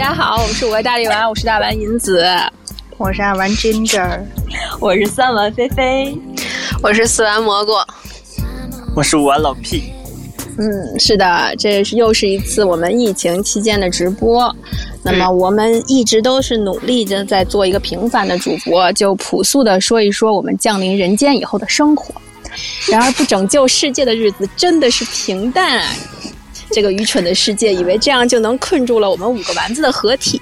家好，我们是五位大力丸，我是大丸银子，我是二丸 Ginger，我是三丸菲菲，我是四丸蘑菇，我是五丸老屁。嗯，是的，这是又是一次我们疫情期间的直播。那么我们一直都是努力的在做一个平凡的主播，就朴素的说一说我们降临人间以后的生活。然而不拯救世界的日子真的是平淡啊！这个愚蠢的世界以为这样就能困住了我们五个丸子的合体，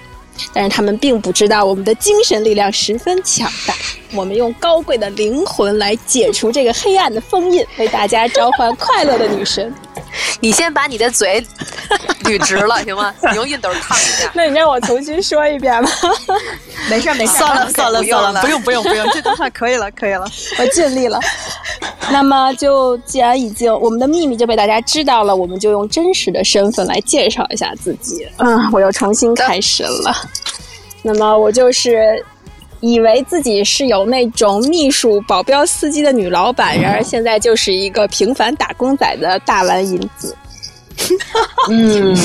但是他们并不知道我们的精神力量十分强大。我们用高贵的灵魂来解除这个黑暗的封印，为大家召唤快乐的女神。你先把你的嘴 捋直了，行吗？你用熨斗烫一下。那你让我重新说一遍吧。没事没事，算了算了算了，不用不用不用，这段话可以了可以了，我尽力了。那么就既然已经我们的秘密就被大家知道了，我们就用真实的身份来介绍一下自己。嗯，我又重新开始了。那么我就是。以为自己是有那种秘书、保镖、司机的女老板，然而现在就是一个平凡打工仔的大蓝银子。嗯，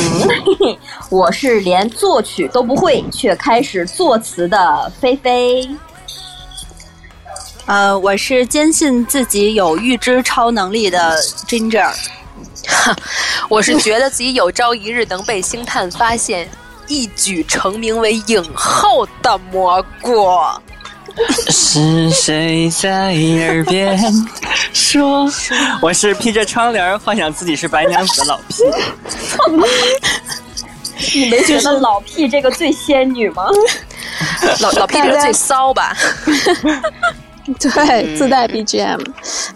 我是连作曲都不会，却开始作词的菲菲。呃，我是坚信自己有预知超能力的 Ginger。我是觉得自己有朝一日能被星探发现。一举成名为影后的蘑菇，是谁在耳边说？我是披着窗帘幻想自己是白娘子的老屁。你没觉得老屁这个最仙女吗？老老屁这个最骚吧？对，自带 BGM，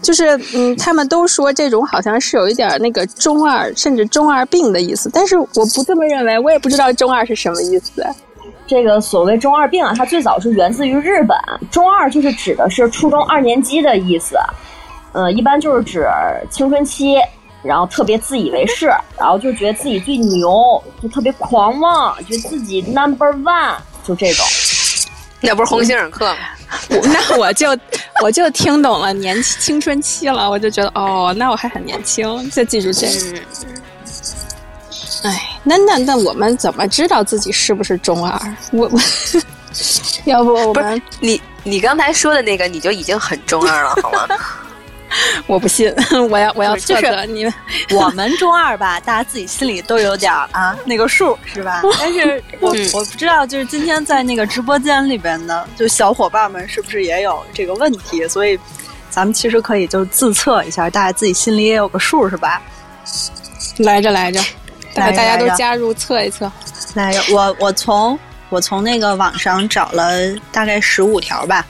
就是嗯，他们都说这种好像是有一点那个中二，甚至中二病的意思，但是我不这么认为，我也不知道中二是什么意思。这个所谓中二病啊，它最早是源自于日本，中二就是指的是初中二年级的意思，呃，一般就是指青春期，然后特别自以为是，然后就觉得自己最牛，就特别狂妄，觉得自己 number one，就这种。那不是鸿星尔克吗？那我就我就听懂了年青春期了，我就觉得哦，那我还很年轻，就记住这个。哎，那那那我们怎么知道自己是不是中二？我我，要不我们你你刚才说的那个，你就已经很中二了，好吗？我不信，我要我要测测你们。我们中二吧，大家自己心里都有点啊那个数，是吧？但是我我不知道，就是今天在那个直播间里边呢，就小伙伴们是不是也有这个问题？所以咱们其实可以就自测一下，大家自己心里也有个数，是吧？来着来着，大家都加入测一测。来着，我我从我从那个网上找了大概十五条吧。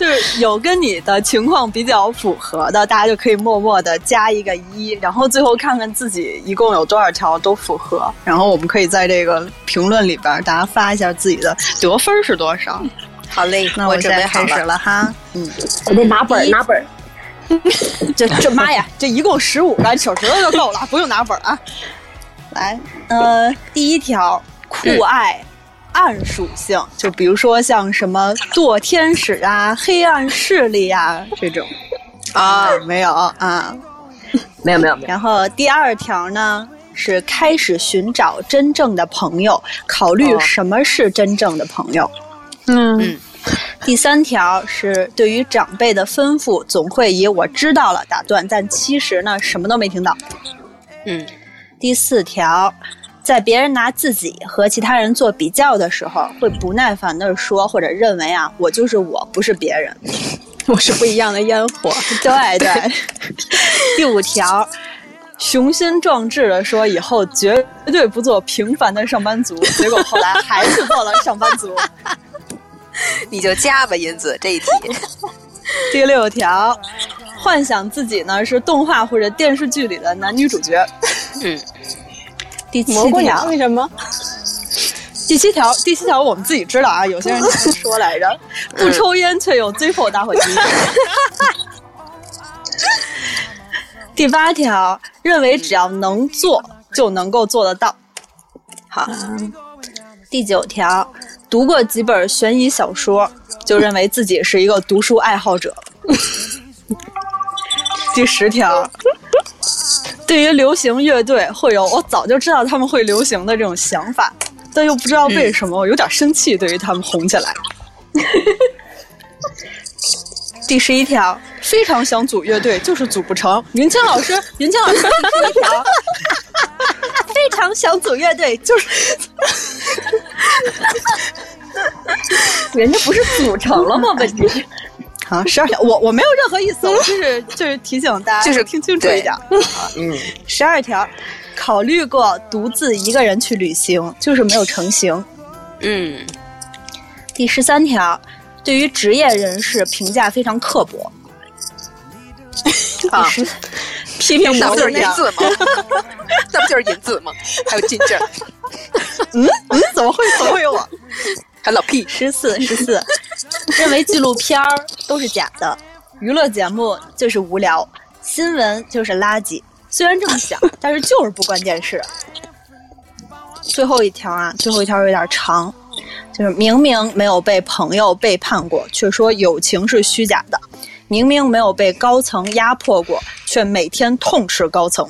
就是有跟你的情况比较符合的，大家就可以默默的加一个一，然后最后看看自己一共有多少条都符合，然后我们可以在这个评论里边，大家发一下自己的得分是多少。好嘞，那我准备开始了哈。嗯，我得拿本拿本 这这妈呀，这一共十五个，手指头就够了，不用拿本啊。来，呃，第一条，酷爱。暗属性，就比如说像什么堕天使啊、黑暗势力啊这种啊，没有啊，没有没有。然后第二条呢是开始寻找真正的朋友，考虑什么是真正的朋友。嗯，第三条是对于长辈的吩咐总会以我知道了打断，但其实呢什么都没听到。嗯，第四条。在别人拿自己和其他人做比较的时候，会不耐烦的说，或者认为啊，我就是我，不是别人，我是不一样的烟火。对 对。第五条，雄心壮志的说以后绝对不做平凡的上班族，结果后来还是做了上班族。你就加吧，银子这一题。第六条，幻想自己呢是动画或者电视剧里的男女主角。嗯。第七条为什么？第七条，第七条我们自己知道啊。有些人说来着，不抽烟却有 Zippo 打火机。第八条，认为只要能做就能够做得到。好。第九条，读过几本悬疑小说，就认为自己是一个读书爱好者。第十条。对于流行乐队，会有我早就知道他们会流行的这种想法。但又不知道为什么，我有点生气。对于他们红起来。第十一条，非常想组乐队，就是组不成。云清老师，云清老师，第十一条，非常想组乐队，就是人家不是组成了吗？问题是，啊，十二条，我我没有任何意思，我就是就是提醒大家，就是听清楚一点。嗯，十二条，考虑过独自一个人去旅行，就是没有成型。嗯，第十三条，对于职业人士评价非常刻薄。啊，批评那不就是引子吗？那不就是引子吗？还有金正，嗯嗯，怎么会怎么会有我？还老屁，十四十四，认为纪录片儿都是假的，娱乐节目就是无聊，新闻就是垃圾。虽然这么想，但是就是不关电视。最后一条啊，最后一条有点长，就是明明没有被朋友背叛过，却说友情是虚假的；明明没有被高层压迫过，却每天痛斥高层；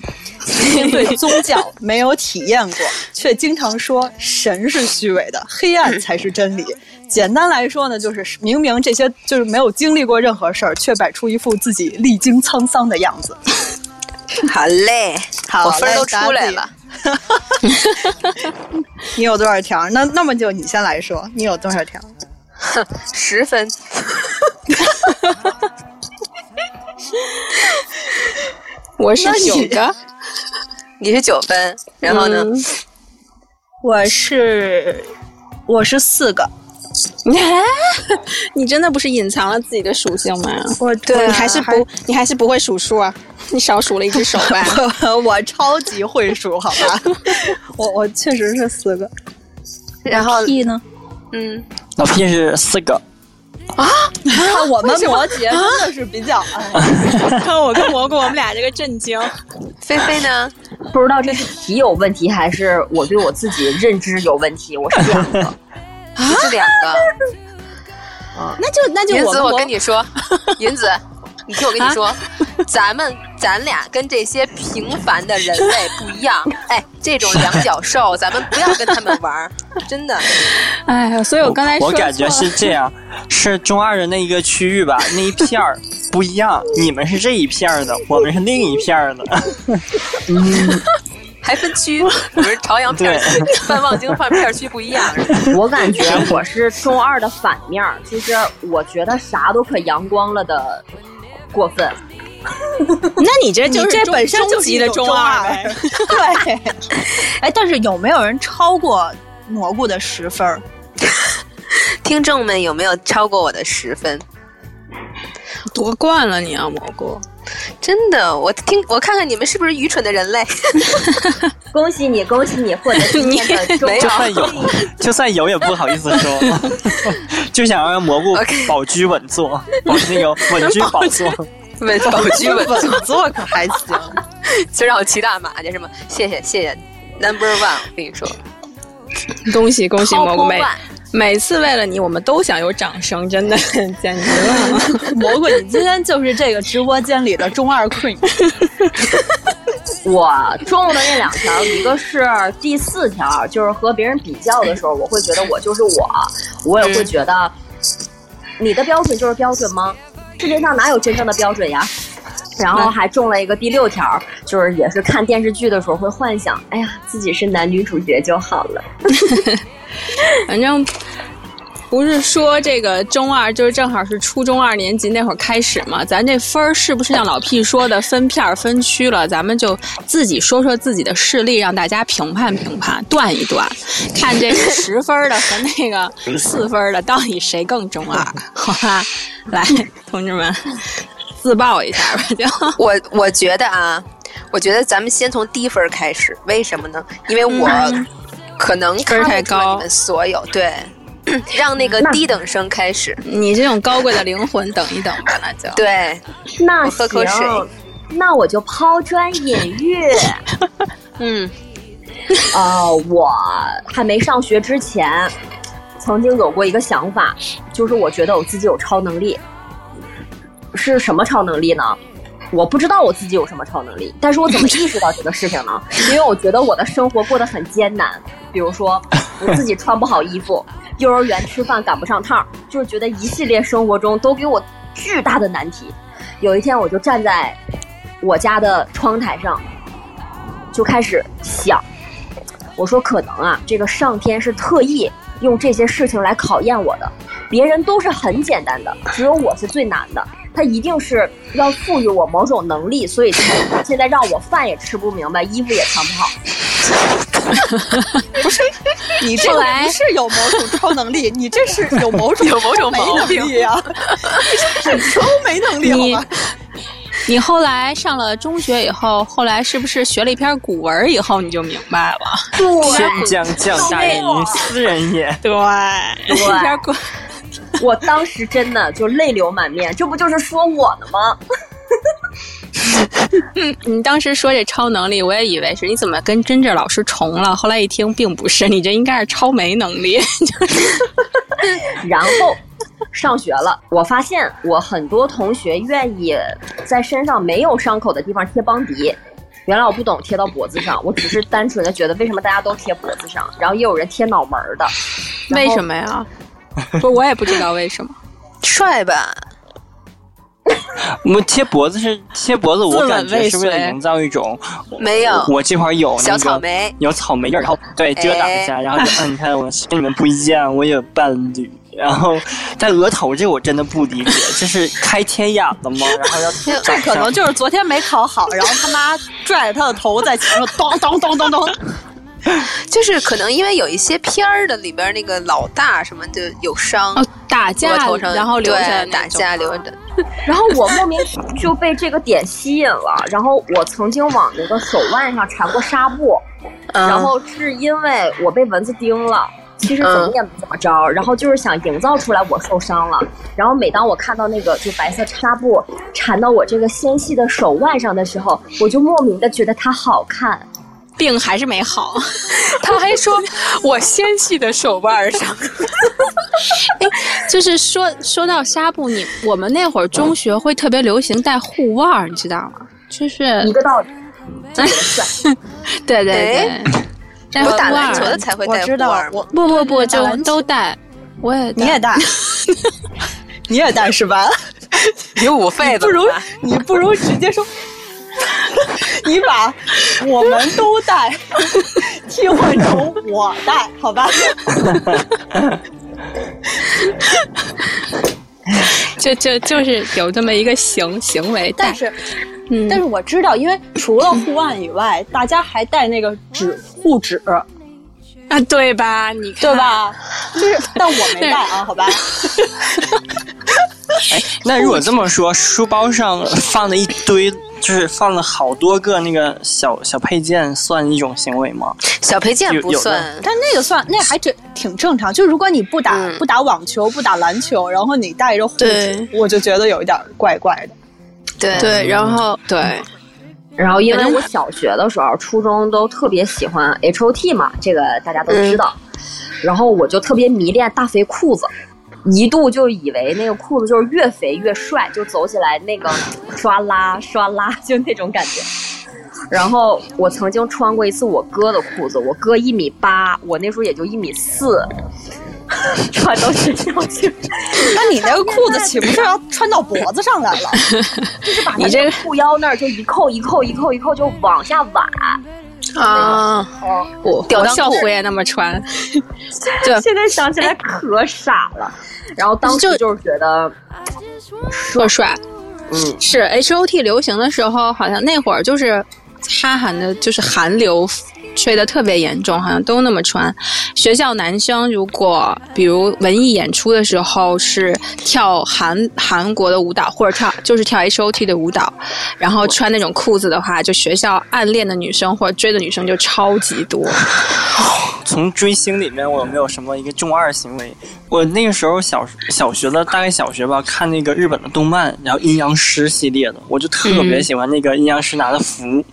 明明对宗教没有体验过，却经常说神是虚伪的，黑暗才是真理。简单来说呢，就是明明这些就是没有经历过任何事儿，却摆出一副自己历经沧桑的样子。好嘞，好我分儿都嘞出来了。你有多少条？那那么就你先来说，你有多少条？十分，我是那你九个，你是九分，然后呢？嗯我是我是四个，你真的不是隐藏了自己的属性吗？我对你还是不，你还是不会数数啊？你少数了一只手吧？我超级会数，好吧？我我确实是四个。然后 P 呢？嗯，老 P 是四个，看我们摩羯真的是比较，哎，看我跟蘑菇，我们俩这个震惊。菲菲呢？不知道这是题有问题，还是我对我自己认知有问题。我是两个，你是两个。那就那就银子，我跟你说，银子，你听我跟你说，咱们咱俩跟这些平凡的人类不一样。哎，这种两脚兽，咱们不要跟他们玩儿，真的。哎呀，所以我刚才说我感觉是这样，是中二的那一个区域吧，那一片儿不一样，你们是这一片儿的，我们是另一片儿的。还分区，我们是朝阳片区，半望京半片区不一样。我感觉我是中二的反面儿，就是我觉得啥都可阳光了的过分。那你这就这中本身终就是一种极的中二呗。对。哎，但是有没有人超过蘑菇的十分？听众们有没有超过我的十分？夺冠了你啊，蘑菇！真的，我听我看看你们是不是愚蠢的人类？恭喜你，恭喜你获得今天的 中没有就算有，就算有也不好意思说，就想让蘑菇保居稳坐，保那个稳居宝座。稳保居稳坐，稳坐可还行。就让我骑大马去是吗？谢谢谢谢，Number One，我跟你说，恭喜恭喜蘑菇每 one 每次为了你，我们都想有掌声，真的 简直了。蘑菇，你今天就是这个直播间里的中二 queen。我中的那两条，一个是第四条，就是和别人比较的时候，我会觉得我就是我，我也会觉得你的标准就是标准吗？世界上哪有真正的标准呀？然后还中了一个第六条，就是也是看电视剧的时候会幻想，哎呀，自己是男女主角就好了。反正不是说这个中二，就是正好是初中二年级那会儿开始嘛。咱这分儿是不是像老 P 说的分片儿分区了？咱们就自己说说自己的事例，让大家评判评判，断一断，看这个十分的和那个四分的到底谁更中二？好吧，来，同志们。自爆一下吧，就 我我觉得啊，我觉得咱们先从低分开始，为什么呢？因为我可能分太高你们所有对，让那个低等生开始。你这种高贵的灵魂，等一等吧，那就。对，那我喝口水行，那我就抛砖引玉。嗯，呃，我还没上学之前，曾经有过一个想法，就是我觉得我自己有超能力。是什么超能力呢？我不知道我自己有什么超能力，但是我怎么意识到这个事情呢？因为我觉得我的生活过得很艰难，比如说我，自己穿不好衣服，幼儿园吃饭赶不上趟，就是觉得一系列生活中都给我巨大的难题。有一天，我就站在我家的窗台上，就开始想，我说可能啊，这个上天是特意用这些事情来考验我的，别人都是很简单的，只有我是最难的。他一定是要赋予我某种能力，所以才现在让我饭也吃不明白，衣服也穿不好。不是，你这个不是有某种超能力，你这是有某种 有某种没能力呀、你是超没能力你好吧？你后来上了中学以后，后来是不是学了一篇古文以后你就明白了？天将降大任于斯人也。对，一篇古我当时真的就泪流满面，这不就是说我呢吗？你当时说这超能力，我也以为是你怎么跟真正老师重了，后来一听并不是，你这应该是超没能力。然后上学了，我发现我很多同学愿意在身上没有伤口的地方贴邦迪。原来我不懂贴到脖子上，我只是单纯的觉得为什么大家都贴脖子上，然后也有人贴脑门儿的。为什么呀？不，我也不知道为什么。帅吧？我们贴脖子是贴脖子，我感觉是为了营造一种没有，我这块儿有那小个草莓有草莓印儿，然后对遮挡一下，然后就 嗯，你看我跟你们不一样，我有伴侣。然后 在额头这我真的不理解，这是开天眼了吗？然后要这可能就是昨天没考好，然后他妈拽着他的头在墙上咚咚咚咚咚。就是可能因为有一些片儿的里边那个老大什么的有伤，哦，打架头上然后留下打架留着。然后我莫名就被这个点吸引了，然后我曾经往那个手腕上缠过纱布，嗯然后是因为我被蚊子叮了。其实怎么也没怎么着，然后就是想营造出来我受伤了。然后每当我看到那个就白色纱布缠到我这个纤细的手腕上的时候，我就莫名的觉得它好看。病还是没好。他还说我纤细的手腕上。哎，就是说说到纱布，你我们那会儿中学会特别流行戴护腕，你知道吗？就是一个道理。对对对哎，戴护我打篮球。的才会戴我知道护腕，我不不不，就都戴。我也你也戴，你也戴是吧？你五费子不如你不如直接说，你把我们都带替换成我带，好吧？就就就是有这么一个行行为但。是，嗯，但是我知道，因为除了护腕以外，大家还带那个纸护指，啊，对吧？你看对？吧？就是，但我没带啊，好吧？哎，那如果这么说，书包上放了一堆，就是放了好多个那个小小配件，算一种行为吗？小配件不算，但那个算，那还真挺正常。就如果你不打、嗯不打网球，不打篮球，然后你戴着护指，我就觉得有一点怪怪的。对对，然后对，然后因为我小学的时候、初中都特别喜欢 H O T 嘛，这个大家都知道。然后我就特别迷恋大肥裤子，一度就以为那个裤子就是越肥越帅，就走起来那个唰啦刷啦 就那种感觉。然后我曾经穿过一次我哥的裤子，我哥一米八，我那时候也就一米四，穿到学校去。那你那个裤子岂不是要穿到脖子上来了？就是把你这个那个裤腰那儿就一扣一扣一扣一扣就往下挽，啊，我我校服也那么穿。现在想起来可傻了。然后当时就是觉得，特帅。嗯，是 H O T 流行的时候，好像那会儿就是哈韩的，就是韩流吹的特别严重，好像都那么穿。学校男生如果比如文艺演出的时候是跳韩韩国的舞蹈，或者跳就是跳 H O T 的舞蹈，然后穿那种裤子的话，就学校暗恋的女生或者追的女生就超级多。从追星里面，我有没有什么一个中二行为？我那个时候小小学的，大概小学吧，看那个日本的动漫，然后阴阳师系列的，我就特别喜欢那个阴阳师拿的符，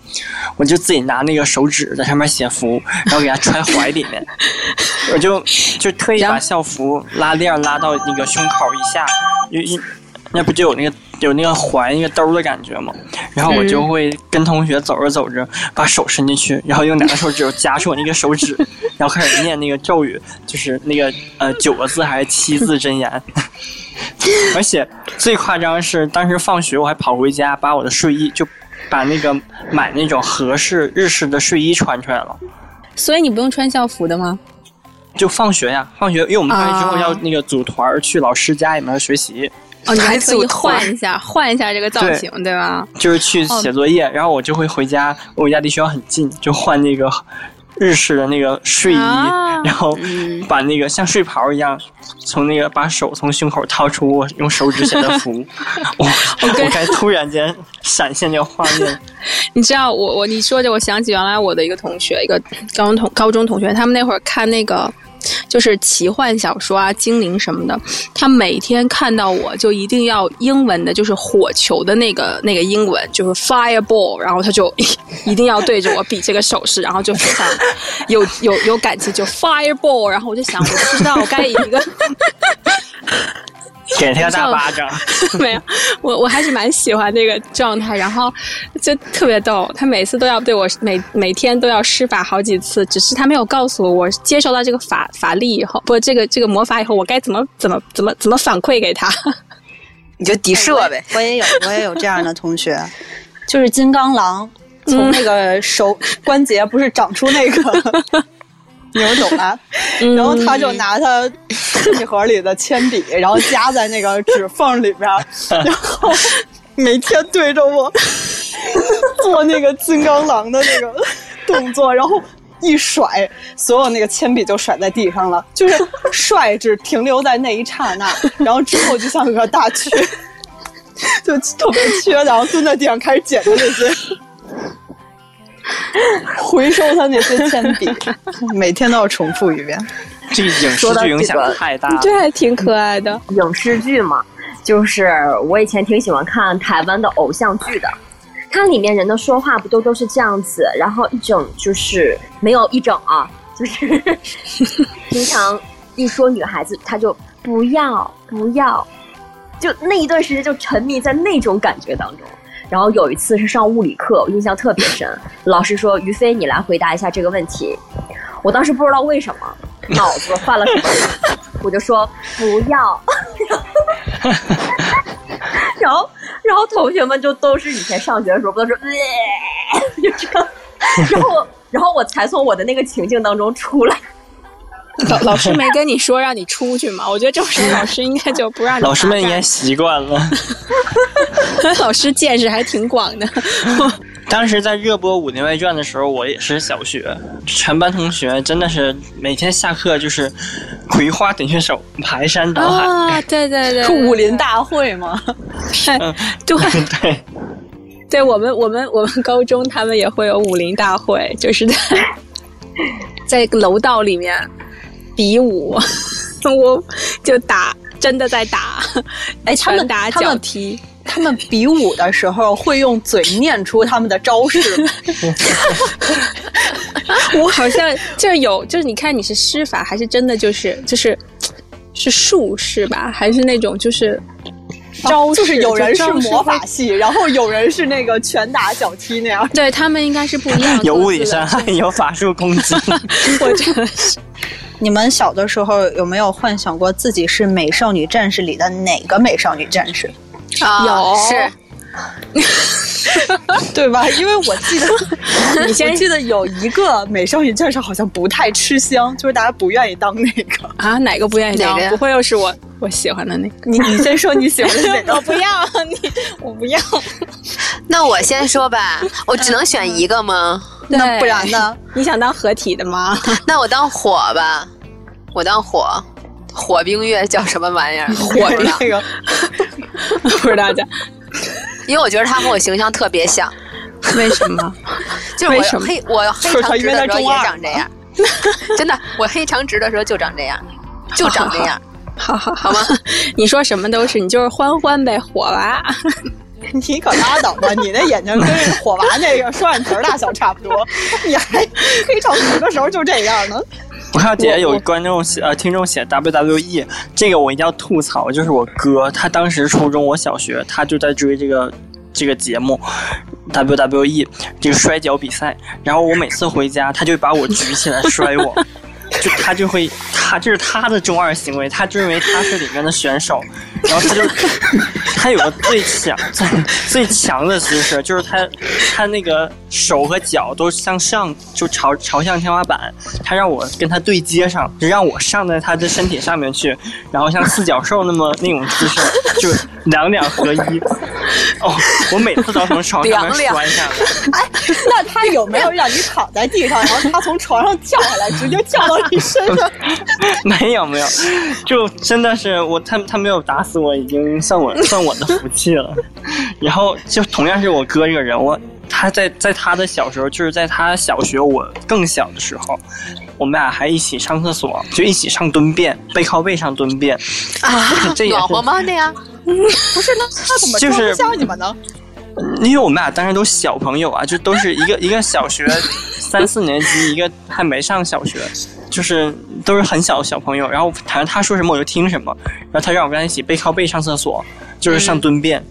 我就自己拿那个手指在上面写符，然后给他揣怀里面，我就就特意把校服拉链拉到那个胸口以下，因为那不就有那个有那个怀那个兜的感觉吗，然后我就会跟同学走着走着，把手伸进去，然后用两个手指夹住我那个手指，然后开始念那个咒语，就是那个呃九个字还是七字真言。而且最夸张的是，当时放学我还跑回家，把我的睡衣就把那个买那种合适日式的睡衣穿出来了。所以你不用穿校服的吗？就放学呀，放学，因为我们放学之后啊要那个组团儿去老师家里面学习，哦，你还还特意换一下，换一下这个造型，对吧？就是去写作业，然后我就会回家，我家离学校很近，就换那个日式的那个睡衣，啊。然后把那个像睡袍一样，从那个把手从胸口掏出我用手指写的符，我 我该突然间闪现这个画面，你知道我我你说着，我想起原来我的一个同学，一个高中同高中同学，他们那会儿看那个就是奇幻小说啊、精灵什么的，他每天看到我就一定要英文的，就是火球的那个那个英文，就是 fireball，然后他就 一定要对着我比这个手势，然后就非常有有有感情，就 fireball，然后我就想，我不知道该以一个。给他个大巴掌，没有，我我还是蛮喜欢那个状态，然后就特别逗。他每次都要对我每每天都要施法好几次，只是他没有告诉我，我接受到这个法法力以后，不，这个这个魔法以后，我该怎么怎么怎么怎么反馈给他。你就抵射呗。我也有，我也有这样的同学，就是金刚狼从那个手关节不是长出那个扭懂吧，然后他就拿他铅笔盒里的铅笔，然后夹在那个指缝里边儿，然后每天对着我做那个金刚狼的那个动作，然后。一甩，所有那个铅笔就甩在地上了，就是帅只停留在那一刹那，然后之后就像个大蛆，就特别缺，然后蹲在地上开始捡他那些，回收他那些铅笔，每天都要重复一遍。这影视剧影响太大了。这还挺可爱的。影视剧嘛，就是我以前挺喜欢看台湾的偶像剧的，它里面人的说话不都都是这样子，然后一整就是没有一整啊，就是平常一说女孩子，她就不要不要，就那一段时间就沉迷在那种感觉当中。然后有一次是上物理课，我印象特别深，老师说：“于飞，你来回答一下这个问题。”我当时不知道为什么脑子犯了什么病，我就说不要。然后，然后同学们就都是以前上学的时候，不都是，呃、就这样。然后，然后我才从我的那个情境当中出来。老老师没跟你说让你出去吗？我觉得这种时候老师应该就不让你。老师们应该习惯了。老师见识还挺广的。当时在热播《武林外传》的时候，我也是小学，全班同学真的是每天下课就是葵花点穴手，排山倒海。啊，对对对，是 武林大会吗？对对，对我们我们我们高中他们也会有武林大会，就是在在楼道里面比武，我就打，真的在打，哎，他们拳打他们脚踢。他们比武的时候会用嘴念出他们的招式吗？我好像就是有，就是你看你是施法还是真的就是就是是术士吧，还是那种就是招式？就是有人是魔法系，然后有人是那个拳打脚踢那样。对他们应该是不一样，有物理伤害，有法术攻击。我真的是你们小的时候有没有幻想过自己是美少女战士里的哪个美少女战士？啊有是 对吧？因为我记得，你先记得有一个美少女战士好像不太吃香，就是大家不愿意当那个。啊，哪个不愿意当？呀不会又是我我喜欢的那个？你你先说你喜欢的是哪个？我不要你，我不要。那我先说吧，我只能选一个吗？那不然呢？你想当合体的吗？那我当火吧，我当火，火冰月叫什么玩意儿？火不知道那个不知道叫因为我觉得他和我形象特别像，为什么？就是我黑我黑长直的时候也长这样，真的，我黑长直的时候就长这样，就长这样。好好好吗？你说什么都是，你就是欢欢呗，火娃。你可拉倒吧！你那眼睛跟那火娃那个双眼皮儿大小差不多，你还黑长直的时候就这样呢？我看到底下有观众写呃听众写 WWE，这个我一定要吐槽，就是我哥，他当时初中，我小学，他就在追这个这个节目 WWE 这个摔跤比赛，然后我每次回家，他就把我举起来摔我。就他就会，他这是他的中二行为，他就认为他是里面的选手，然后他就他有个最强最最强的姿势，就是他他那个手和脚都向上，就朝朝向天花板，他让我跟他对接上，就让我上在他的身体上面去，然后像四脚兽那么那种姿势，就两两合一。哦，我每次都从床上面摔下来。哎那他有没有让你躺在地上，然后他从床上跳下来，直接跳到你身上？没有没有，就真的是我他他没有打死我，已经算我算我的福气了。然后就同样是我哥这个人，我他在在他的小时候，就是在他小学我更小的时候，我们俩还一起上厕所，就一起上蹲便，背靠背上蹲便。啊，这也是暖和吗？那样？不是，那他怎么就是装不下你们呢？因为我们俩当时都小朋友啊，就都是一个一个小学三四年级，一个还没上小学，就是都是很小的小朋友。然后反正他说什么我就听什么，然后他让我跟他一起背靠背上厕所，就是上蹲便。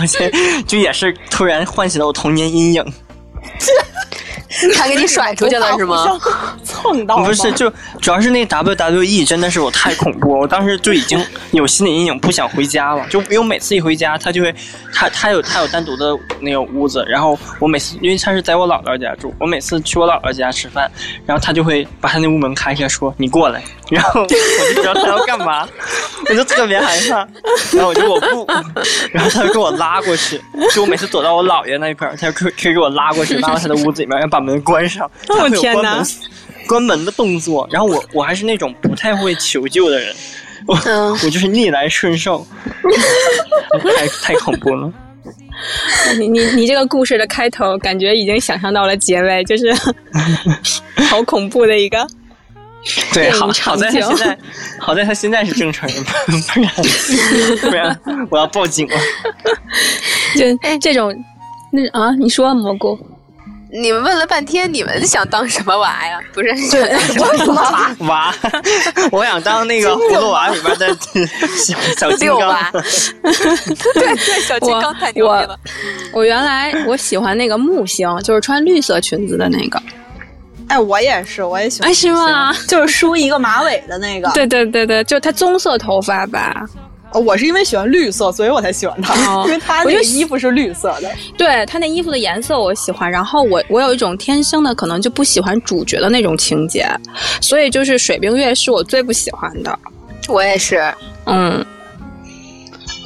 而且就也是突然唤起了我童年阴影。他给你甩出去了是吗？蹭到吗不是，就主要是那 WWE 真的是我太恐怖了，我当时就已经有心理阴影，不想回家了。就因为我每次一回家，他就会，他他有他有单独的那个屋子，然后我每次因为他是在我姥姥家住，我每次去我姥姥家吃饭，然后他就会把他那屋门开开，说你过来，然后我就知道他要干嘛，我就特别害怕，然后我就我不，然后他就给我拉过去，就我每次躲到我姥爷那一块儿，他就可以可以给我拉过去，拉到他的屋子里面，然后把门关上，他会有天哪关门 关门的动作，然后我我还是那种不太会求救的人，我、嗯我就是逆来顺受，太太恐怖了。你你你这个故事的开头，感觉已经想象到了结尾，就是好恐怖的一个。对，好好在他现在，好在他现在是正常人，不然不然我要报警了。就这种，那啊，你说蘑菇，你们问了半天，你们想当什么娃呀？不是想当什么娃？娃，我想当那个葫芦娃里边的小小金刚。对对，小金刚太牛逼了。我原来我喜欢那个木星，就是穿绿色裙子的那个。哎，我也是，我也喜欢。哎是吗？就是梳一个马尾的那个。对对对对，就他棕色头发吧。哦，我是因为喜欢绿色，所以我才喜欢他，哦因为他那个衣服是绿色的。对他那衣服的颜色我喜欢，然后我我有一种天生的可能就不喜欢主角的那种情节，所以就是水冰月是我最不喜欢的。我也是，嗯，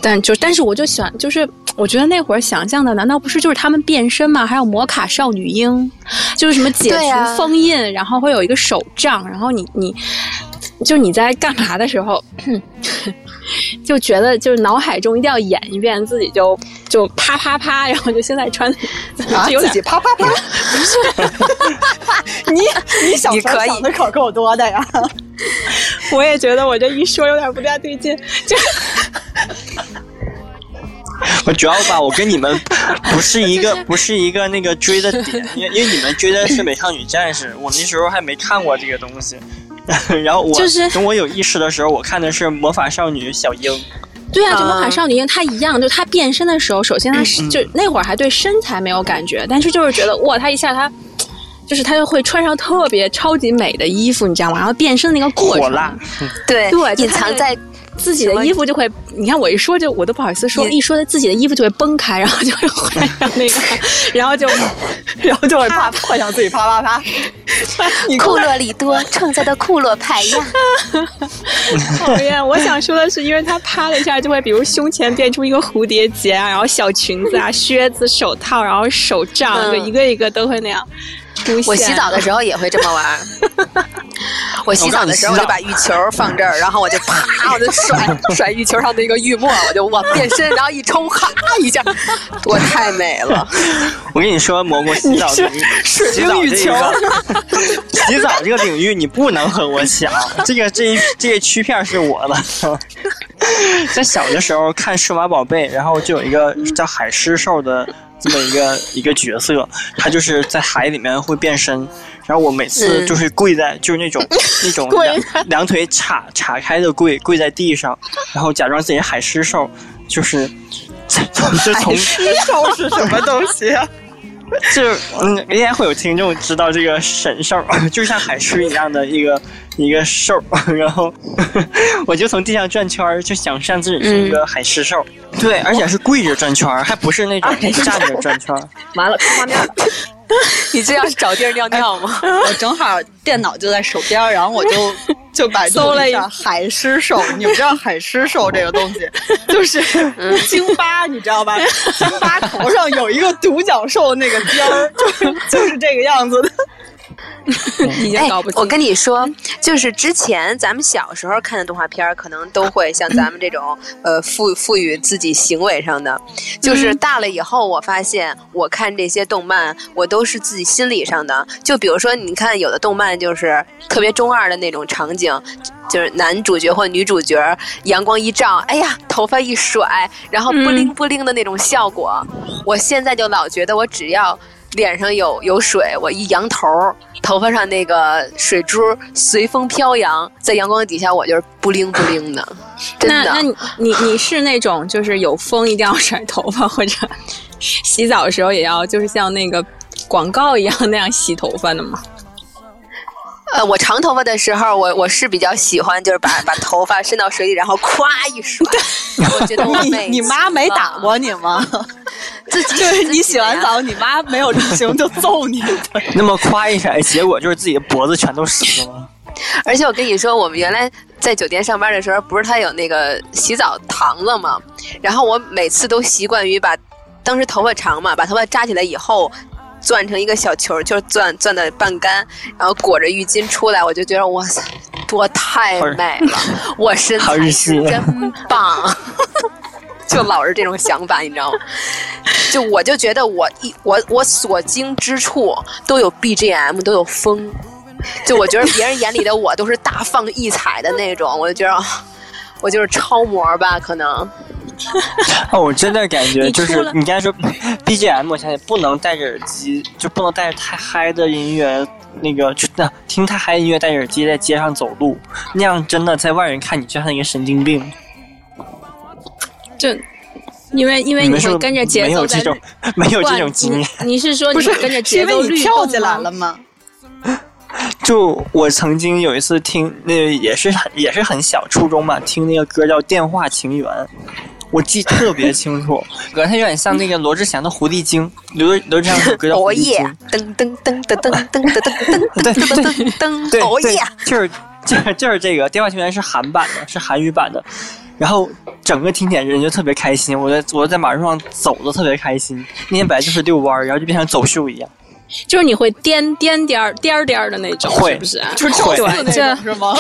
但就但是我就喜欢，就是我觉得那会儿想象的，难道不是就是他们变身吗？还有魔卡少女樱，就是什么解除封印，然后会有一个手杖，然后你你就你在干嘛的时候，就觉得就是脑海中一定要演一遍，自己就就啪啪啪，然后就现在穿，啊，就自己啪啪啪。你你小时候你可以想的可够多的呀！我也觉得我这一说有点不大对劲，就 我主要吧，我跟你们 不是一个不是一个那个追的点，因为因为你们追的是美少女战士，我那时候还没看过这个东西。然后我就是等我有意识的时候，我看的是魔法少女小樱。对啊，就魔法啊少女樱她一样，就她变身的时候，首先她是就那会儿还对身材没有感觉，但是就是觉得哇，她一下她。就是她就会穿上特别超级美的衣服，你知道吗？然后变身的那个过程，火辣，对对隐藏在自己的衣服就会，你看我一说就我都不好意思说，一说自己的衣服就会崩开，然后就会换上那个，然后就然后就会啪幻想自己啪啪啪。你库洛里多创造的库洛牌呀。讨厌。我想说的是，因为他啪了一下就会，比如胸前变出一个蝴蝶结啊，然后小裙子啊、靴子、手套，然后手杖，嗯就一个一个都会那样出现。我洗澡的时候也会这么玩。我洗澡的时候我就把浴球放这儿，然后我就啪，我就甩甩浴球上的一个浴沫，我就往变身，然后一冲，哈一下，我太美了。我跟你说，蘑菇洗澡领域，洗澡这个洗澡这个领域你不能和我抢，这个这一这个区片是我的。在小的时候看数码宝贝，然后就有一个叫海狮兽的这么一个 一个角色，他就是在海里面会变身，然后我每次嗯。就是跪在，就是那种 那种两两腿叉叉开的跪跪在地上，然后假装自己是海狮兽，就是 就从兽是什么东西啊？就是嗯，应该会有听众知道这个神兽，就像海狮一样的一个一个兽，然后我就从地上转圈儿，就想象自己是一个海狮兽。对，而且是跪着转圈儿，还不是那种站着转圈儿。完了，看画面了。你这样找地儿尿尿吗？我正好电脑就在手边儿，然后我就 就百度搜了一下海狮兽。你们知道海狮兽这个东西，就是京巴，你知道吧？京巴头上有一个独角兽那个尖儿，就是就是这个样子的。已经搞不清。哎我跟你说，就是之前咱们小时候看的动画片儿，可能都会像咱们这种呃赋赋予自己行为上的。就是大了以后，我发现我看这些动漫，我都是自己心理上的。就比如说，你看有的动漫就是特别中二的那种场景。就是男主角或女主角阳光一照，哎呀，头发一甩，然后布灵布灵的那种效果。我现在就老觉得，我只要脸上有有水，我一扬头，头发上那个水珠随风飘扬，在阳光底下，我就是不灵不灵的，真的。那那你你你是那种就是有风一定要甩头发，或者洗澡的时候也要就是像那个广告一样那样洗头发的吗？呃，我长头发的时候，我我是比较喜欢，就是把把头发伸到水里，然后咵一甩。我觉得我你美你妈没打过你吗？自己就是你洗完澡，你妈没有执行就揍你。那么夸一甩，结果就是自己的脖子全都湿了。而且我跟你说，我们原来在酒店上班的时候，不是他有那个洗澡堂子吗？然后我每次都习惯于把，当时头发长嘛，把头发扎起来以后。攥成一个小球，就是攥攥的半干，然后裹着浴巾出来，我就觉得哇塞，多太美了，我身材是真棒，就老是这种想法，你知道吗？就我就觉得我一我我所经之处都有 BGM，都有风，就我觉得别人眼里的我都是大放异彩的那种，我就觉得啊我就是超模吧，可能。哦，我真的感觉就是你刚才说 BGM，我想起不能戴着耳机，就不能戴着太嗨的音乐，那个就那听太嗨音乐戴着耳机在街上走路，那样真的在外人看你就像一个神经病。就因为因为你们跟着节奏在没有这种没有这种经验。你你是说你是你跟着节奏律跳起来了吗？就我曾经有一次听，那也是很也是很小，初中吧，听那个歌叫《电话情缘》，我记特别清楚。歌它有点像那个罗志祥的《狐狸精》，刘刘志祥有首歌叫《狐哦耶狸精》，！噔噔噔噔噔噔噔噔噔噔噔噔对噔，哦对！，就是就是就是这个《电话情缘》是韩版的，是韩语版的。然后整个听起来人就特别开心，我在我在马路上走的特别开心。那天本来就是遛弯儿，然后就变成走秀一样。就是你会颠颠颠儿颠儿颠儿的那种，会是不是？就是会照那这种是吗？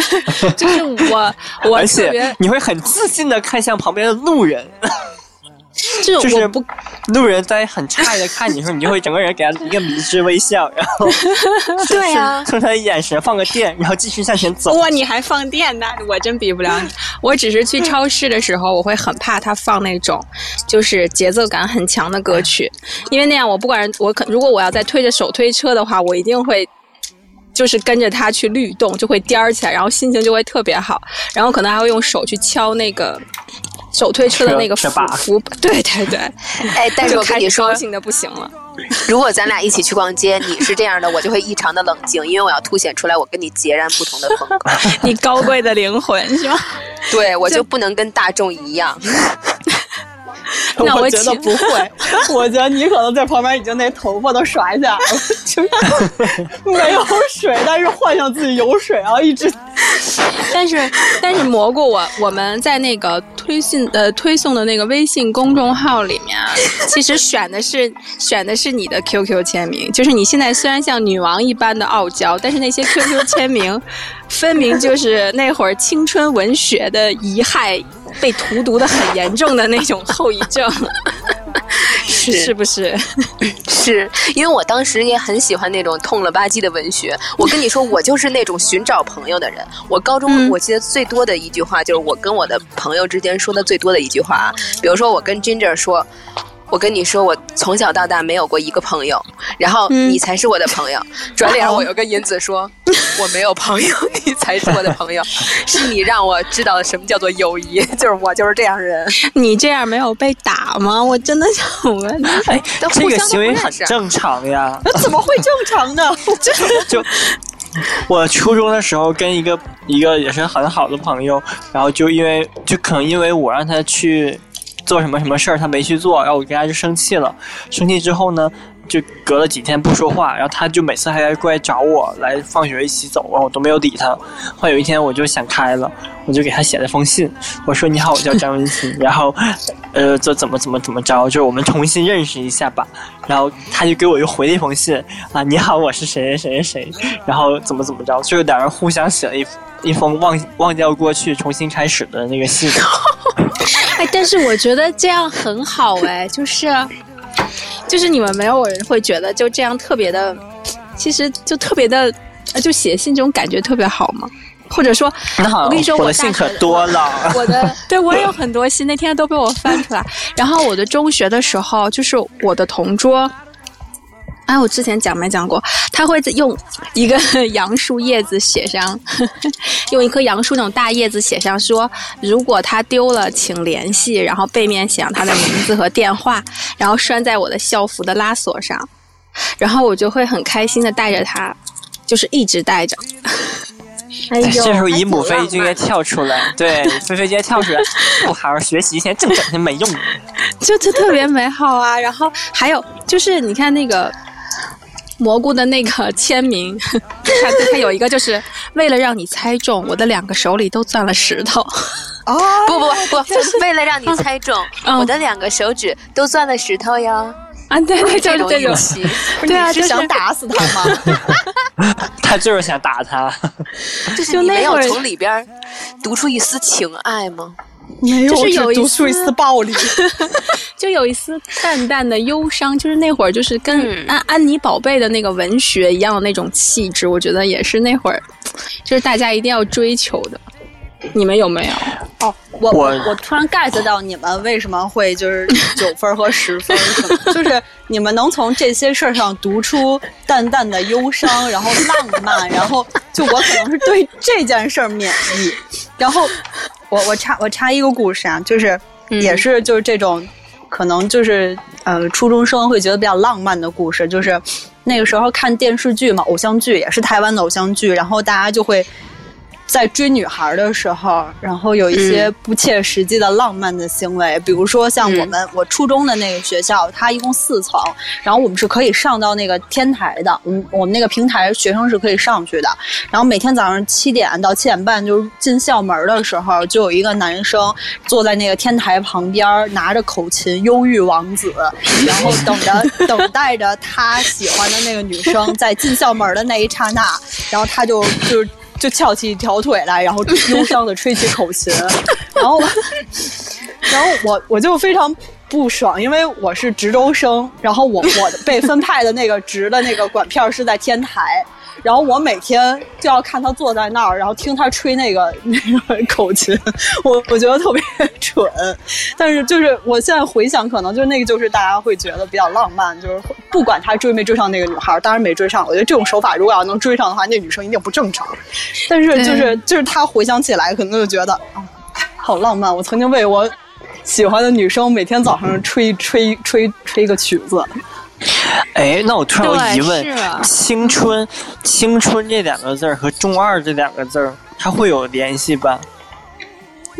就是我我而特别且你会很自信的看向旁边的路人，就就是不路人在很诧异的看你的时候，你就会整个人给他一个迷之微笑，然后 对啊冲他的眼神放个电，然后继续向前走。哇，你还放电呢？我真比不了你。我只是去 超市的时候，我会很怕他放那种就是节奏感很强的歌曲，因为那样我不管我可如果我要再推着手推车的话，我一定会。就是跟着他去律动，就会颠儿起来，然后心情就会特别好，然后可能还会用手去敲那个手推车的那个扶扶，对对对，哎，但是我跟你说高，兴的不行了。如果咱俩一起去逛街，你是这样的，我就会异常的冷静，因为我要凸显出来我跟你截然不同的风格。你高贵的灵魂是吗？对我就不能跟大众一样。那我我觉得不会，我觉得你可能在旁边已经那头发都甩起来了，就是没有水，但是幻想自己有水，然后一直 但是但是蘑菇我我们在那个推信呃推送的那个微信公众号里面啊，其实选的是选的是你的 QQ 签名，就是你现在虽然像女王一般的傲娇，但是那些 QQ 签名分明就是那会儿青春文学的遗害被荼毒的很严重的那种后遗症，是是不是？是因为我当时也很喜欢那种痛了吧唧的文学。我跟你说，我就是那种寻找朋友的人。我高中嗯我记得最多的一句话，就是我跟我的朋友之间说的最多的一句话啊。比如说，我跟 Ginger 说。我跟你说，我从小到大没有过一个朋友，然后你才是我的朋友。转脸我又跟银子说，我没有朋友，你才是我的朋友，是你让我知道了什么叫做友谊，就是我就是这样人。你这样没有被打吗？我真的想问。哎，这个行为很正常呀。那怎么会正常呢？就 就我初中的时候跟一个一个也是很好的朋友，然后就因为就可能因为我让他去。做什么什么事儿他没去做，然后我跟他就生气了。生气之后呢，就隔了几天不说话，然后他就每次还过来找我，来放学一起走，然后我都没有理他。后来有一天我就想开了，我就给他写了封信，我说：“你好，我叫张文新，然后，呃，这怎么怎么怎么着，就是我们重新认识一下吧。”然后他就给我又回了一封信啊，你好，我是谁谁谁谁，然后怎么怎么着，就是两人互相写了一一封忘忘掉过去，重新开始的那个信。哎，但是我觉得这样很好哎，就是，就是你们没有人会觉得就这样特别的，其实就特别的，就写信这种感觉特别好吗？或者说，我跟你说，我的信可多了，我的 对我也有很多信，那天都被我翻出来。然后我的中学的时候，就是我的同桌。哎，我之前讲没讲过？他会用一个 杨树叶子写上，用一棵杨树那种大叶子写上说，如果他丢了，请联系。然后背面写上他的名字和电话，然后拴在我的校服的拉锁上。然后我就会很开心的带着它，就是一直带着。哎呦，这时候姨母飞就应该跳出来，对，飞飞就应该跳出来，不好好学习，现在正整天没用。就就特别美好啊！然后还有就是你看那个。蘑菇的那个签名，他他有一个，就是为了让你猜中，我的两个手里都攥了石头。哦，不不不，就是为了让你猜中，我的两个手指都攥了石头哟。啊，对对，就是这种。对啊，是想打死他吗？他就是想打他。就是你没有从里边读出一丝情爱吗？没有，就是有一丝暴力，就有一丝淡淡的忧伤。就是那会儿，就是跟安安妮宝贝的那个文学一样的那种气质，我觉得也是那会儿，就是大家一定要追求的。你们有没有？哦，我我我突然 get 到你们为什么会就是九分和十分，就是你们能从这些事儿上读出淡淡的忧伤，然后浪漫，然后就我可能是对这件事儿免疫，然后。我我插我插一个故事啊，就是也是就是这种，可能就是呃初中生会觉得比较浪漫的故事，就是那个时候看电视剧嘛，偶像剧也是台湾的偶像剧，然后大家就会。在追女孩的时候，然后有一些不切实际的浪漫的行为，比如说像我们我初中的那个学校，它一共四层，然后我们是可以上到那个天台的，我们我们那个平台学生是可以上去的，然后每天早上七点到七点半就是进校门的时候，就有一个男生坐在那个天台旁边，拿着口琴，忧郁王子，然后等着 等待着他喜欢的那个女生在进校门的那一刹那，然后他就就。就翘起一条腿来，然后忧伤的吹起口琴，然后，然后我我就非常不爽，因为我是值周生，然后我我被分派的那个值的那个管片是在天台。然后我每天就要看他坐在那儿，然后听他吹那个 那个口琴，我我觉得特别蠢。但是就是我现在回想，可能就那个就是大家会觉得比较浪漫，就是不管他追没追上那个女孩，当然没追上。我觉得这种手法如果要能追上的话，那女生一定不正常。但是就是就是他回想起来，可能就觉得啊，好浪漫。我曾经为我喜欢的女生每天早上吹吹吹吹个曲子。哎，那我突然有疑问：青春，青春这两个字儿和中二这两个字儿，它会有联系吧？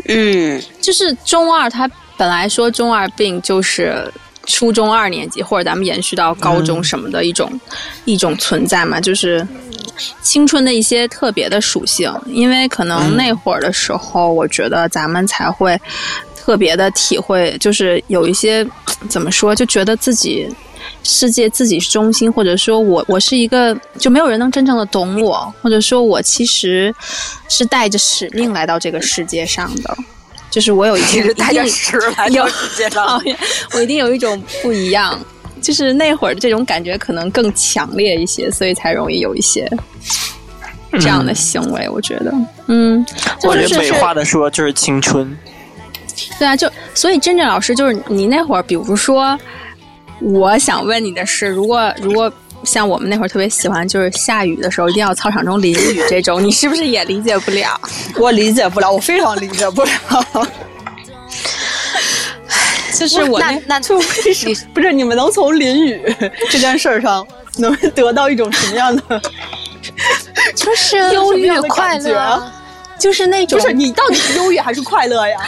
嗯，就是中二，它本来说中二病就是初中二年级，或者咱们延续到高中什么的一种一种存在嘛，就是青春的一些特别的属性。因为可能那会儿的时候，我觉得咱们才会特别的体会，就是有一些怎么说，就觉得自己。世界自己是中心，或者说我我是一个，就没有人能真正的懂我，或者说我其实是带着使命来到这个世界上的，就是我有一定带着使来到世界上，我一定有一种不一样，就是那会儿这种感觉可能更强烈一些，所以才容易有一些这样的行为。我觉得，嗯，我觉得美化的说就是青春。对啊，就所以真正老师就是你那会儿，比如说。我想问你的是，如果如果像我们那会儿特别喜欢，就是下雨的时候一定要操场中淋雨这种，你是不是也理解不了？我理解不了，我非常理解不了。就是我那那就为什么不是你们能从淋雨这件事儿上能得到一种什么样的？就是忧郁快乐，就是那种不是你到底是忧郁还是快乐呀？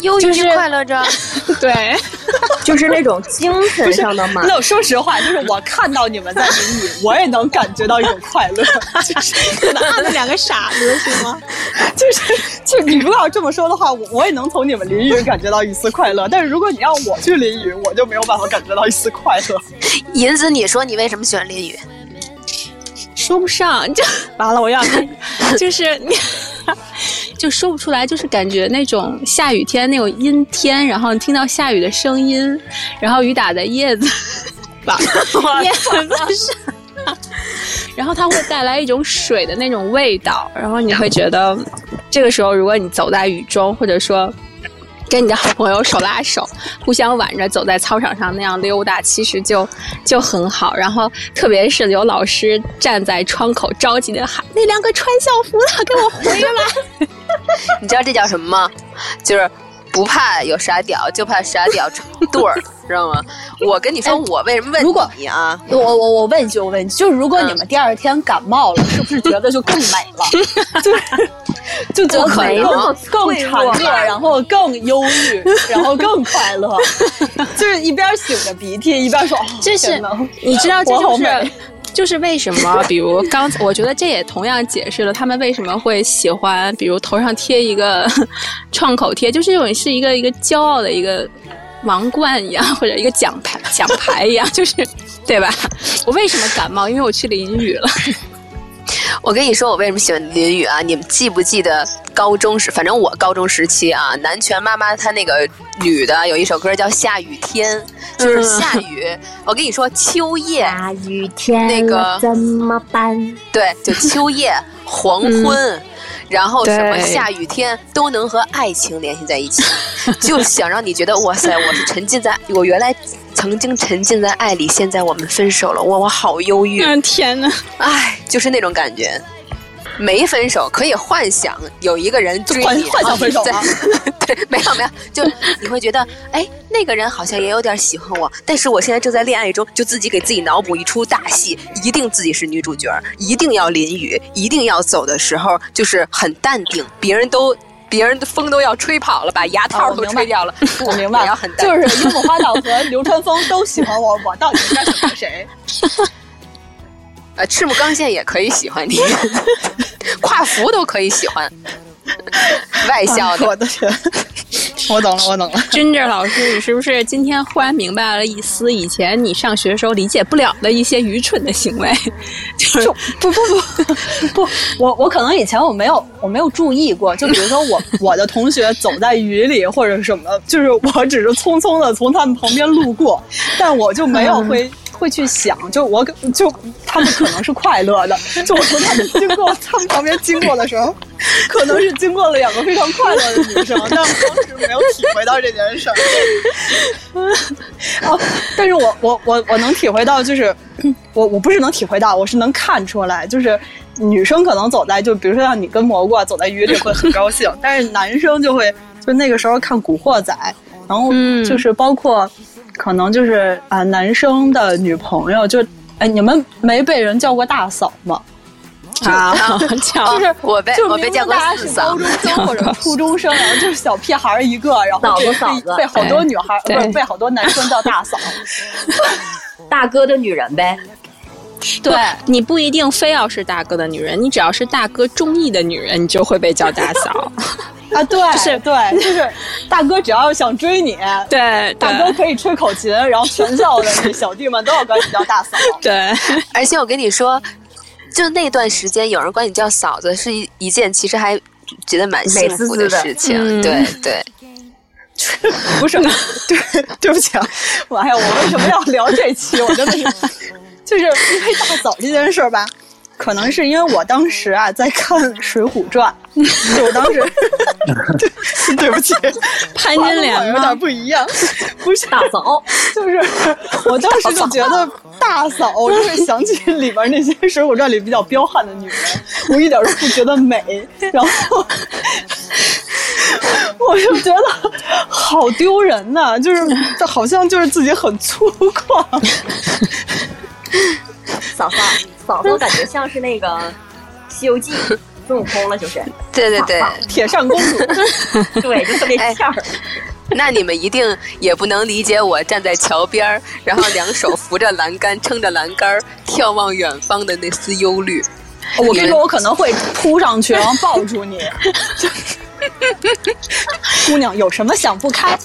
忧郁快乐着，对，就是那种精神上的嘛。那说实话，就是我看到你们在淋雨，我也能感觉到一种快乐。就是可能他们两个傻子是吗？就是就你如果要这么说的话，我我也能从你们淋雨感觉到一丝快乐。但是如果你让我去淋雨，我就没有办法感觉到一丝快乐。银子，你说你为什么喜欢淋雨？说不上，就完了，我要就是你。就说不出来，就是感觉那种下雨天那种阴天，然后听到下雨的声音，然后雨打在叶子，叶子上，然后它会带来一种水的那种味道，然后你会觉得，这个时候如果你走在雨中，或者说。跟你的好朋友手拉手，互相挽着走在操场上那样溜达，其实就 就很好。然后，特别是有老师站在窗口着急的喊：“那两个穿校服的，给我回来！” 你知道这叫什么吗？就是不怕有傻屌，就怕傻屌成对儿，知道吗？我跟你说，我为什么问你啊？我我我问一句，我问一句，就是如果你们第二天感冒了，是不是觉得就更美了？就是。就觉得更更孱弱，然后更忧郁，然后更快乐，就是一边擤着鼻涕一边说：“这是你知道，这就是就是为什么？比如刚，我觉得这也同样解释了他们为什么会喜欢，比如头上贴一个 创口贴，就是这种是一个一个骄傲的一个王冠一样，或者一个奖牌奖牌一样，就是对吧？我为什么感冒？因为我去淋雨了。”我跟你说，我为什么喜欢淋雨啊？你们记不记得高中时？反正我高中时期啊，南拳妈妈她那个女的有一首歌叫《下雨天》，就是下 雨。我跟你说，秋叶下雨天那个怎么办？对，就秋叶黄昏，然后什么下雨天都能和爱情联系在一起，就想让你觉得哇塞，我是沉浸在我原来。曾经沉浸在爱里，现在我们分手了，我我好忧郁。天哪，唉，就是那种感觉。没分手，可以幻想有一个人追你，幻想分手吗？对，没有没有，就你会觉得，哎，那个人好像也有点喜欢我，但是我现在正在恋爱中，就自己给自己脑补一出大戏，一定自己是女主角，一定要淋雨，一定要走的时候就是很淡定，别人都。别人的风都要吹跑了，把牙套都吹掉了。我明白，就是樱木花道和流川枫都喜欢我，我到底应该喜欢谁？呃，赤木刚宪也可以喜欢你，跨服都可以喜欢。外校的，我的天！我懂了，我懂了。君志老师，你是不是今天忽然明白了一丝以前你上学时候理解不了的一些愚蠢的行为？就是不不不不，我我可能以前我没有我没有注意过。就比如说我 我的同学走在雨里或者什么，就是我只是匆匆的从他们旁边路过，但我就没有会。会去想，就我就他们可能是快乐的，就我从他们经过他们旁边经过的时候，可能是经过了两个非常快乐的女生，但我当时没有体会到这件事儿。哦，但是我我我我能体会到，就是我我不是能体会到，我是能看出来，就是女生可能走在就比如说像你跟蘑菇走在雨里会很高兴，但是男生就会就那个时候看《古惑仔》，然后就是包括。可能就是啊，男生的女朋友就，哎，你们没被人叫过大嫂吗？啊，就是 我被我被叫过四嫂，高中生或者初中生，然 后就是小屁孩一个，然后被被好多女孩不是被好多男生叫大嫂，大哥的女人呗。对你不一定非要是大哥的女人，你只要是大哥中意的女人，你就会被叫大嫂。啊，对，是，对，就是大哥只要想追你，对，大哥可以吹口琴，然后全校的那小弟们都要管你叫大嫂。对，而且我跟你说，就那段时间有人管你叫嫂子，是一一件其实还觉得蛮幸福的事情。对对，不是，对，对不起啊，哎呀，我为什么要聊这期？我真的是，就是因为大嫂这件事儿吧。可能是因为我当时啊在看《水浒传》，就我当时，对对不起，潘金莲有点不一样，不是大嫂，就是我当时就觉得大嫂，我就会想起里边那些《水浒传》里比较彪悍的女人，我一点都不觉得美，然后我就觉得好丢人呐、就是好像就是自己很粗犷。嫂嫂，嫂嫂 感觉像是那个《西游记》孙悟空了，就是对对对，铁扇公主，对，就特别哎欠儿。那你们一定也不能理解我站在桥边儿，然后两手扶着栏杆，撑着栏杆儿，眺望远方的那丝忧虑。我跟你说，我可能会扑上去，然后抱住你。姑娘有什么想不开？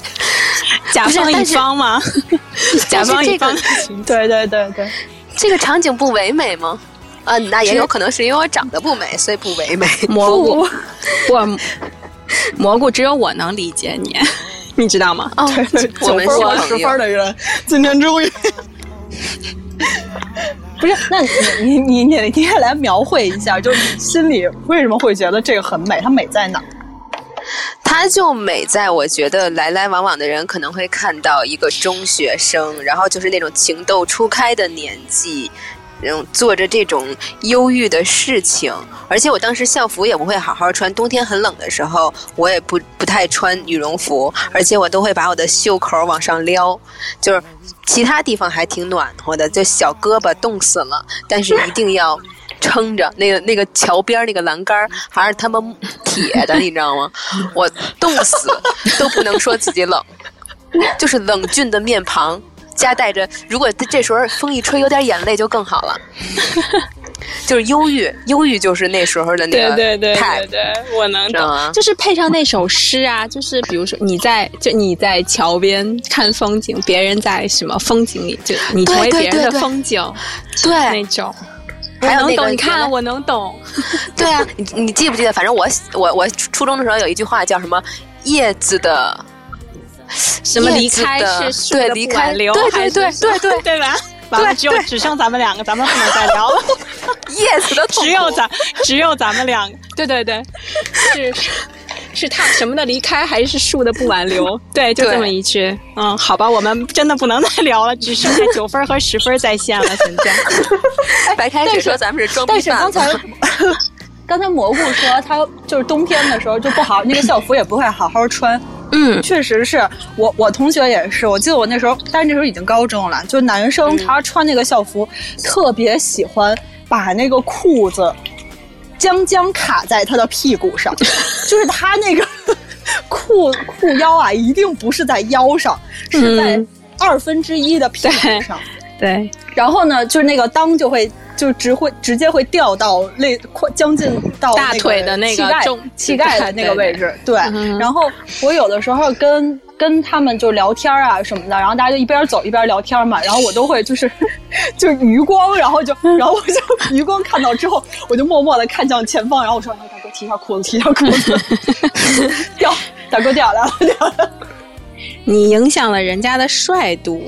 甲方乙方吗？甲方乙方对对对对，这个场景不唯美吗？啊，那也有可能是因为我长得不美，所以不唯美。蘑菇，我，蘑菇只有我能理解你，你知道吗？哦，我九分我十分。的人，今天终于。不是，那你你你你你也来描绘一下，就是你心里为什么会觉得这个很美？它美在哪？它就美在我觉得来来往往的人可能会看到一个中学生，然后就是那种情窦初开的年纪。嗯，做着这种忧郁的事情，而且我当时校服也不会好好穿，冬天很冷的时候，我也不不太穿羽绒服，而且我都会把我的袖口往上撩，就是其他地方还挺暖和的，就小胳膊冻死了，但是一定要撑着那个那个桥边儿那个栏杆儿还是他们铁的，你知道吗？我冻死都不能说自己冷，就是冷峻的面庞。夹带着，如果这时候风一吹，有点眼泪就更好了。就是忧郁，忧郁就是那时候的那个对对对对对，我能懂，就是配上那首诗啊，就是比如说你在就你在桥边看风景，别人在什么风景里，就你成为别人的风景对那种。还有那个我能懂，你看我能懂。对啊，你你记不记得？反正我我我初中的时候有一句话叫什么“叶子的什么离开的是树的对离开留，对对对对对对吧？完了，只有只剩咱们两个，咱们不能再聊了。叶子的痛”，只有咱只有咱们两个，对对对，是是他什么的离开，还是树的不挽留？对，就这么一句。嗯，好吧，我们真的不能再聊了，只剩下九分和十分在线了，现在。白开始说咱们是装逼但是刚才 刚才蘑菇说，他就是冬天的时候就不好，那个校服也不会好好穿。嗯，确实是我，我同学也是。我记得我那时候，但是那时候已经高中了。就男生他穿那个校服，特别喜欢把那个裤子将将卡在他的屁股上，就是他那个 裤裤腰啊，一定不是在腰上，是在嗯二分之一的屁股对上。对，然后呢，就是那个裆就会就直会直接会掉到类快将近到大腿的那个膝盖中膝盖的那个位置，对。嗯然后我有的时候跟跟他们就聊天啊什么的，然后大家就一边走一边聊天嘛，然后我都会就是 就是余光，然后就 然后我就余光看到之后，我就默默的看向前方，然后我说：“哎，大哥提一下裤子，提一下裤子，掉，大哥掉了，掉了。”你影响了人家的帅度，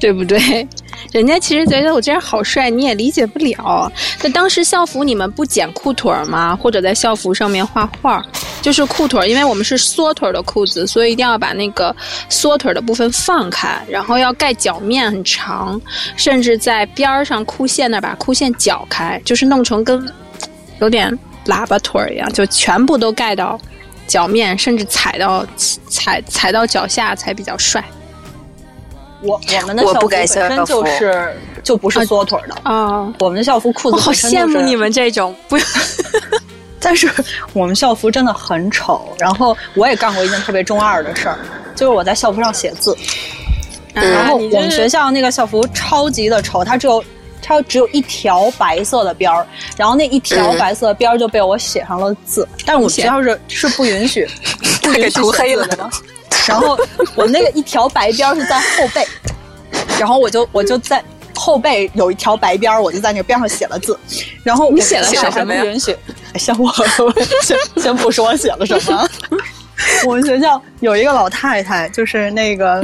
对不对？人家其实觉得我这样好帅，你也理解不了。那当时校服你们不剪裤腿儿吗？或者在校服上面画画？就是裤腿儿，因为我们是缩腿儿的裤子，所以一定要把那个缩腿儿的部分放开，然后要盖脚面很长，甚至在边儿上裤线那儿把裤线绞开，就是弄成跟有点喇叭腿儿一样，就全部都盖到脚面，甚至踩到踩踩到脚下才比较帅。我我们的校服本身就是就不是缩腿的，啊，我们的校服裤子好羡慕你们这种不 但是我们校服真的很丑。然后我也干过一件特别中二的事儿，就是我在校服上写字。然后我们学校那个校服超级的丑，它只有它只有一条白色的边儿，然后那一条白色的边儿就被我写上了字。但是我们学校是是不允许 不允许涂黑了写字的。然后我那个一条白边是在后背，然后我就我就在。后背有一条白边，我就在那个边上写了字，然后你写了什什么呀不允许，哎像我先先不说写了什么，我们学校有一个老太太，就是那个，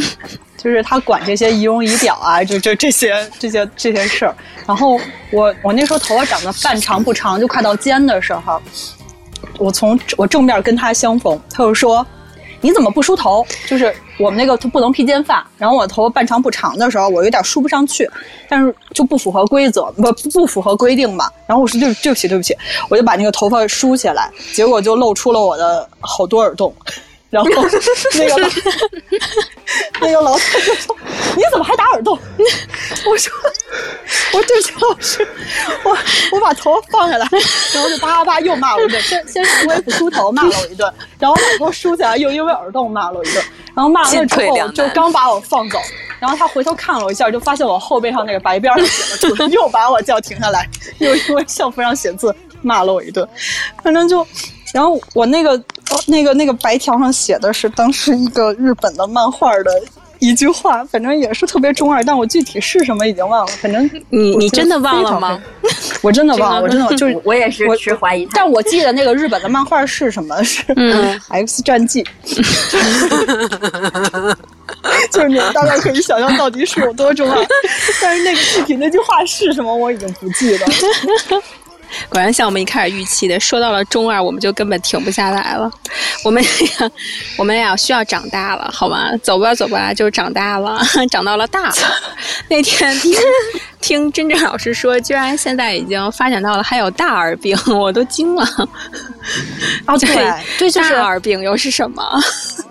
就是她管这些仪容仪表啊，就就这些这些这些事儿。然后我我那时候头发长得半长不长，就快到肩的时候，我从我正面跟她相逢，她就说：“你怎么不梳头？”就是我们那个不能披肩发，然后我头发半长不长的时候，我有点梳不上去，但是就不符合规则，不不符合规定嘛。然后我说对对不起对不起，我就把那个头发梳起来，结果就露出了我的好多耳洞。然后 那个老 那个老太就说：“你怎么还打耳洞？”我说：“我对不起老师，我我把头放下来。”然后就叭叭叭又骂我一顿，先先是因为不梳头骂了我一顿，然后把头梳起来又因为耳洞骂了我一顿，然后骂完了之后就刚把我放走，然后他回头看了我一下，就发现我后背上那个白边写了字，又把我叫停下来，又因为校服上写字骂了我一顿，反正就。然后我那个那个那个白条上写的是当时一个日本的漫画的一句话，反正也是特别中二，但我具体是什么已经忘了。反正你你真的忘了吗？我真的忘了，我真的就是我也是持怀疑。但我记得那个日本的漫画是什么？是 《X 战记》，就是你们大概可以想象到底是有多中二。但是那个具体那句话是什么，我已经不记得。果然像我们一开始预期的，说到了中二，我们就根本停不下来了。我们呀，我们呀需要长大了，好吗？走吧走吧，就长大了，长到了大了。那天听听真正老师说，居然现在已经发展到了还有大二病，我都惊了。哦，对，对，就是大二病又是什么？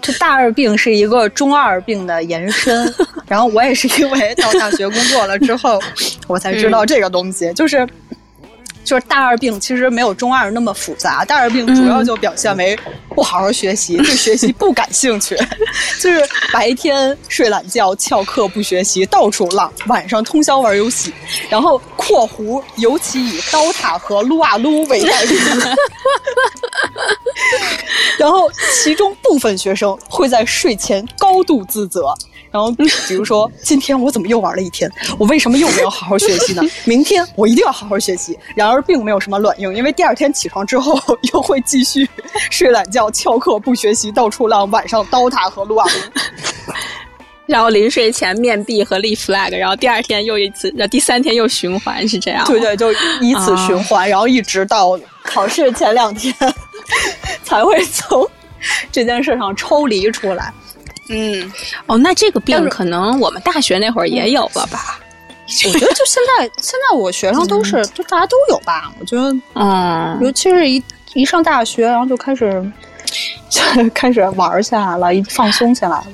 这大二病是一个中二病的延伸。然后我也是因为到大学工作了之后，我才知道这个东西，就是。就是大二病其实没有中二那么复杂，大二病主要就表现为不好好学习，对学习不感兴趣，就是白天睡懒觉、翘课不学习、到处浪，晚上通宵玩游戏，然后（括弧）尤其以刀塔和撸啊撸为代表，然后其中部分学生会在睡前高度自责。然后，比如说，今天我怎么又玩了一天？我为什么又没有好好学习呢？明天我一定要好好学习。然而，并没有什么卵用，因为第二天起床之后又会继续睡懒觉、翘课不学习、到处浪，晚上刀塔和撸啊撸。然后临睡前面壁和立 flag，然后第二天又一次，然后第三天又循环，是这样。对对，就以此循环，然后一直到考试前两天 才会从这件事上抽离出来。嗯，哦，那这个病可能我们大学那会儿也有了吧？我觉得就现在，现在我学生都是，就大家都有吧？我觉得，嗯，尤其是一一上大学，然后就开始就 开始玩起来了，一放松起来了。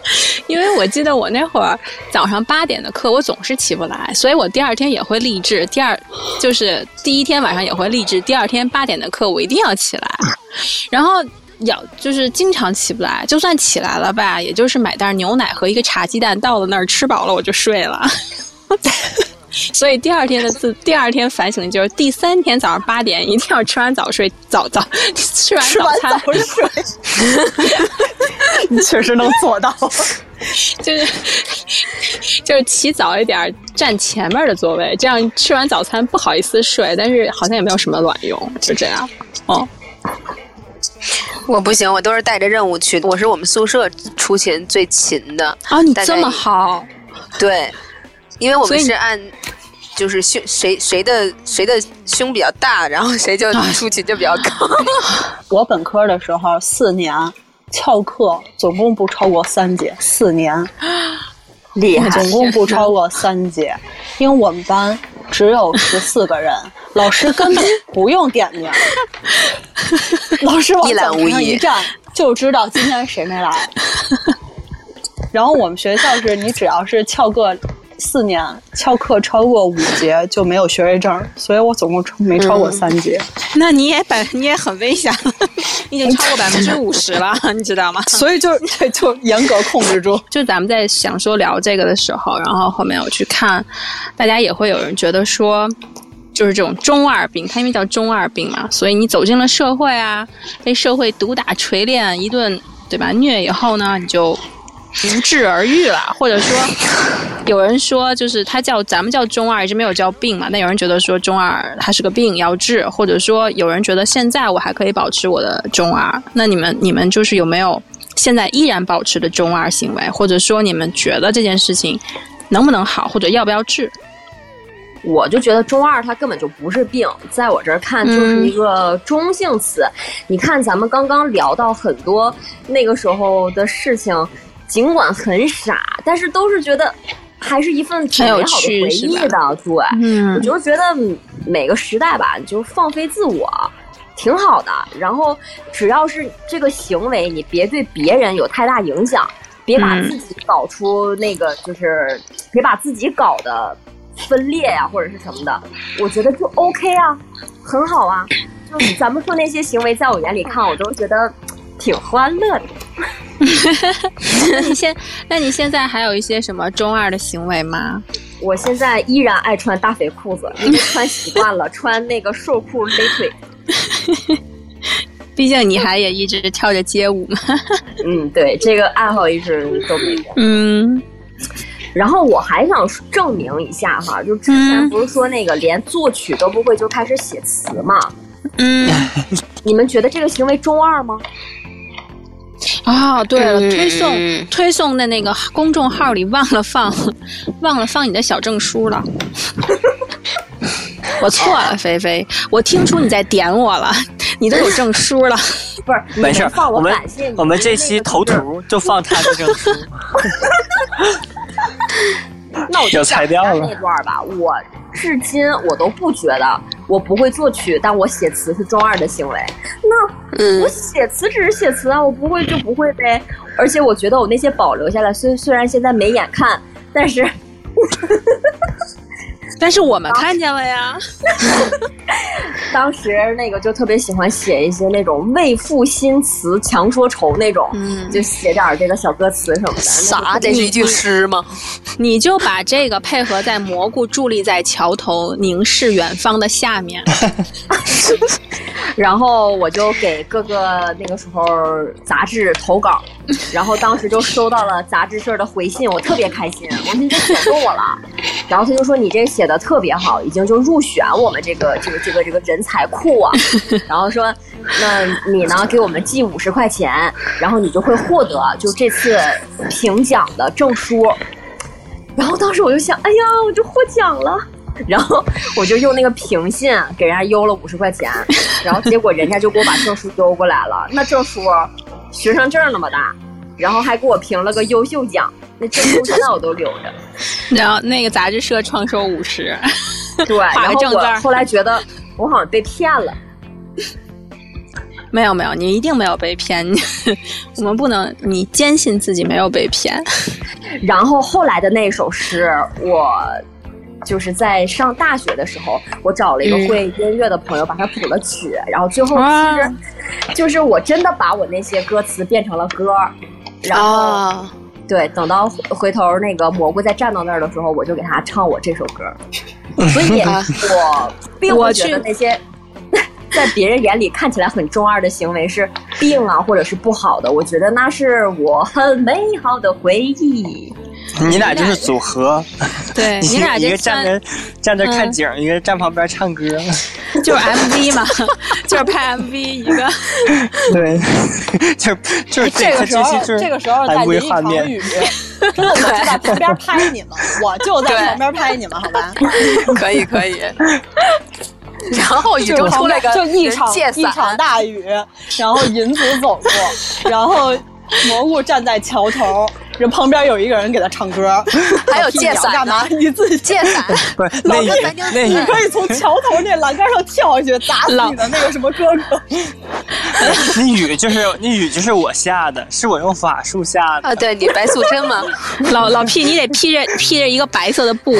因为我记得我那会儿早上八点的课，我总是起不来，所以我第二天也会励志。第二就是第一天晚上也会励志，第二天八点的课我一定要起来，然后。要就是经常起不来，就算起来了吧，也就是买袋牛奶和一个茶鸡蛋，到了那儿吃饱了我就睡了。所以第二天的自第二天反省就是第三天早上八点一定要吃完早睡早早吃完早餐睡。你确实能做到，就是就是起早一点，占前面的座位，这样吃完早餐不好意思睡，但是好像也没有什么卵用，就这样哦。我不行，我都是带着任务去。我是我们宿舍出勤最勤的啊！你这么好，对，因为我们是按就是胸谁谁的谁的胸比较大，然后谁就出勤就比较高。我本科的时候四年翘课，总共不超过三节，四年 厉害，总共不超过三节，因为我们班只有十四个人。老师根本 不用点名，老师往讲台上一站就知道今天谁没来。然后我们学校是你只要是翘课四年，翘课超过五节就没有学位证，所以我总共没超过三节。那你也百你也很危险了，已经超过百分之五十了，你知道吗？所以就 就严格控制住。就咱们在想说聊这个的时候，然后后面我去看，大家也会有人觉得说。就是这种中二病，它因为叫中二病嘛，所以你走进了社会啊，被社会毒打锤炼一顿，对吧？虐以后呢，你就不治而愈了。或者说，有人说，就是他叫咱们叫中二，一直没有叫病嘛。那有人觉得说中二它是个病要治，或者说有人觉得现在我还可以保持我的中二。那你们你们就是有没有现在依然保持的中二行为，或者说你们觉得这件事情能不能好，或者要不要治？我就觉得中二它根本就不是病，在我这儿看就是一个中性词。你看咱们刚刚聊到很多那个时候的事情，尽管很傻，但是都是觉得还是一份挺美好的回忆的。对，嗯，我就觉得每个时代吧，就放飞自我挺好的。然后只要是这个行为，你别对别人有太大影响，别把自己搞出那个，就是别把自己搞的。分裂呀，或者是什么的，我觉得就 OK 啊，很好啊。就咱们说那些行为，在我眼里看，我都觉得挺欢乐的。那你现那你现在还有一些什么中二的行为吗？我现在依然爱穿大肥裤子，因为穿习惯了，穿那个瘦裤勒腿。毕竟你还也一直跳着街舞嘛。嗯，对，这个爱好一直都没变。嗯。然后我还想证明一下哈，就之前不是说那个连作曲都不会就开始写词嘛？嗯，你们觉得这个行为中二吗？啊，对了，推送推送的那个公众号里忘了放，忘了放你的小证书了。我错了，菲菲，我听出你在点我了，你都有证书了，不是？没事，我们我们这期头图就放他的证书。那我就裁掉了那段吧。我至今我都不觉得我不会作曲，但我写词是中二的行为。那我写词只是写词啊，我不会就不会呗。而且我觉得我那些保留下来，虽虽然现在没眼看，但是。但是我们看见了呀。当时那个就特别喜欢写一些那种为赋新词强说愁那种，嗯，就写点这个小歌词什么的。啥？这是一句诗吗？你就把这个配合在蘑菇伫立在桥头凝视远方的下面，然后我就给各个那个时候杂志投稿，然后当时就收到了杂志社的回信，我特别开心，我说你选中我了。然后他就说你这个写的特别好，已经就入选我们这个这个这个这个人才库啊。然后说，那你呢给我们寄五十块钱，然后你就会获得就这次评奖的证书。然后当时我就想，哎呀，我就获奖了。然后我就用那个评信给人家邮了五十块钱，然后结果人家就给我把证书邮过来了。那证书学生证那么大，然后还给我评了个优秀奖。那证书现在我都留着。然后那个杂志社创收五十，对，然后正字。后来觉得我好像被骗了。没有没有，你一定没有被骗。我们不能，你坚信自己没有被骗。然后后来的那首诗，我就是在上大学的时候，我找了一个会音乐的朋友，把它谱了曲。然后最后其实就是我真的把我那些歌词变成了歌。然后。对，等到回头那个蘑菇再站到那儿的时候，我就给他唱我这首歌。所以，我并不觉得那些 在别人眼里看起来很中二的行为是病啊，或者是不好的。我觉得那是我很美好的回忆。你俩就是组合，对 你俩一个站着站着看景，一个站旁边唱歌，就是 MV 嘛，就是拍 MV 一个，对，就就是这个时候，这个时候在淋一场雨，真的我就在旁边拍你们，我就在旁边拍你们，好吧？可以可以。然后雨中出来个就一场一场大雨，然后银子走过，然后蘑菇站在桥头。人旁边有一个人给他唱歌，还有借伞干嘛？你自己借伞，不是那那你可以从桥头那栏杆上跳下去，砸死你的那个什么哥哥。那雨就是那雨就是我下的，是我用法术下的啊！对你白素贞吗？老老屁，你得披着披着一个白色的布。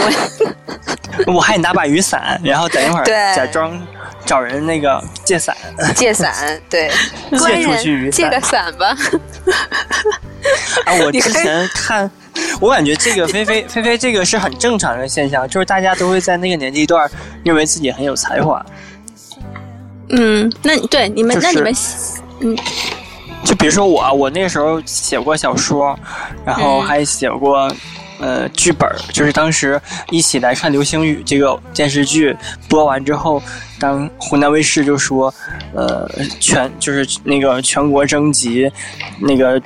我还得拿把雨伞，然后等一会儿假装找人那个借伞。借伞，对，借出去雨伞，借个伞吧。啊！我之前看，我感觉这个菲菲菲菲这个是很正常的现象，就是大家都会在那个年纪段认为自己很有才华。嗯，那对你们，那你们，嗯，就比如说我，我那时候写过小说，然后还写过呃剧本，就是当时一起来看《流星雨》这个电视剧播完之后，当湖南卫视就说，呃，全就是那个全国征集那个。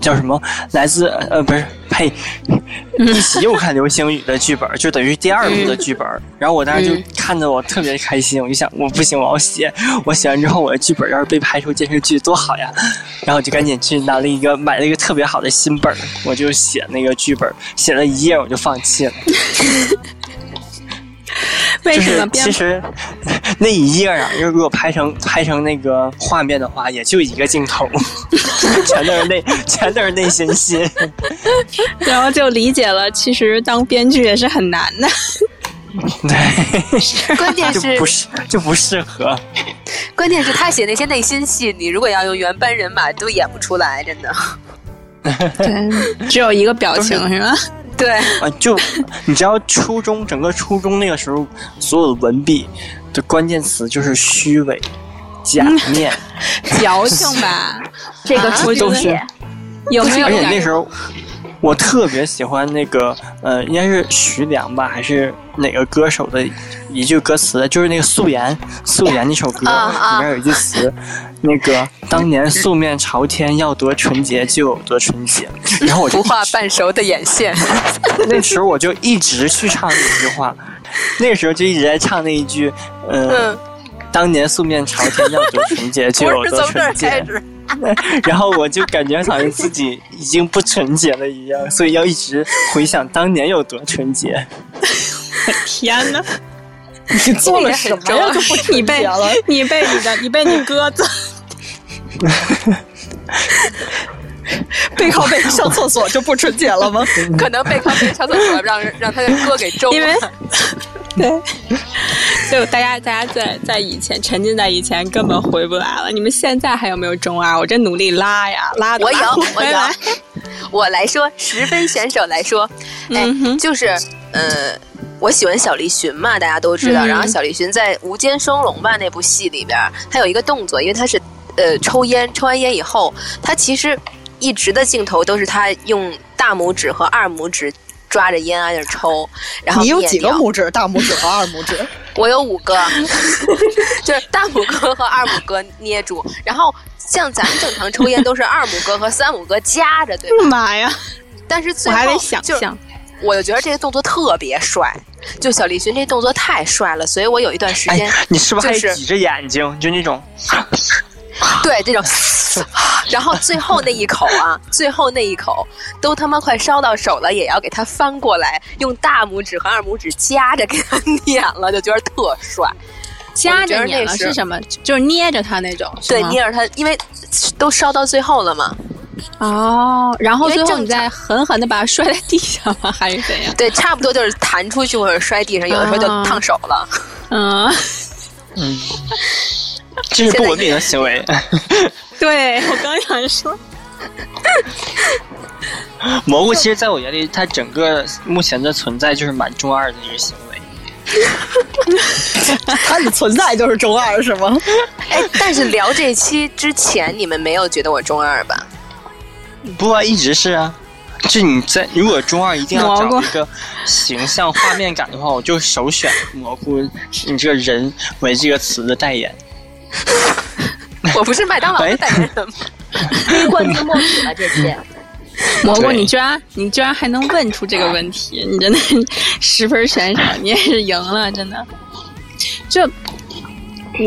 叫什么？来自呃不是呸，一起又看流星雨的剧本，就等于第二部的剧本。然后我当时就看得我特别开心，我就想我不行，我要写。我写完之后，我的剧本要是被拍出电视剧多好呀！然后我就赶紧去拿了一个买了一个特别好的新本，我就写那个剧本，写了一页我就放弃了。为什么？其实 那一页啊，如果拍成拍成那个画面的话，也就一个镜头，全都是内全都是内心戏，然后就理解了。其实当编剧也是很难的。对，关键是不是就不适合。关键是他写那些内心戏，你如果要用原班人马，都演不出来，真的。对，只有一个表情是吧？对啊，就你知道初中整个初中那个时候，所有的文笔的关键词就是虚伪、假 面、矫情吧？这个我都是有没有？而且那时候我特别喜欢那个呃，应该是徐良吧，还是哪个歌手的一句歌词，就是那个素颜素颜那首歌里面有一句词。那个当年素面朝天，要多纯洁就有多纯洁。然后我就不画半熟的眼线。那时候我就一直去唱那句话，那个时候就一直在唱那一句，嗯，当年素面朝天，要多纯洁就有多纯洁。然后我就感觉好像自己已经不纯洁了一样，所以要一直回想当年有多纯洁。天哪！你做了什么呀？就不纯洁了？你被你的，你被你哥子。背靠背上厕所就不纯洁了吗？可能背靠背上厕所让让他的哥给揍了。因为 对，就大家大家在在以前沉浸在以前根本回不来了。你们现在还有没有中二？我这努力拉呀拉的。我有我有。我来说十分选手来说，哎，就是呃。我喜欢小栗旬嘛，大家都知道。然后小栗旬在《无间双龙》吧那部戏里边，他有一个动作，因为他是呃抽烟，抽完烟以后，他其实一直的镜头都是他用大拇指和二拇指抓着烟啊，那抽。然后你有几个拇指？大拇指和二拇指？我有五个，就是大拇哥和二拇哥捏住。然后像咱们正常抽烟都是二拇哥和三拇哥夹着，对吧？妈呀！但是最后我还得想象，我就觉得这个动作特别帅。就小栗旬这动作太帅了，所以我有一段时间，你是不是还挤着眼睛，就那种，对这种，然后最后那一口啊，最后那一口都他妈快烧到手了，也要给他翻过来，用大拇指和二拇指夹着给他碾了，就觉得特帅。夹着碾了是什么？就是捏着他那种，对，捏着他，因为都烧到最后了嘛。哦，然后最后你再狠狠的把它摔在地上吗？还是怎样？对，差不多就是弹出去或者摔地上，有的时候就烫手了。嗯嗯，这是不文明的行为。对我刚想说，蘑菇其实在我眼里，它整个目前的存在就是蛮中二的一个行为。它的存在就是中二，是吗？哎，但是聊这期之前，你们没有觉得我中二吧？不啊，一直是啊。就你在如果中二一定要找一个形象画面感的话，我就首选蘑菇你这个人为这个词的代言。我不是麦当劳的代言人吗？黑冠字墨水了这些。蘑菇，你居然你居然还能问出这个问题，你真的十分选手，你也是赢了，真的。就。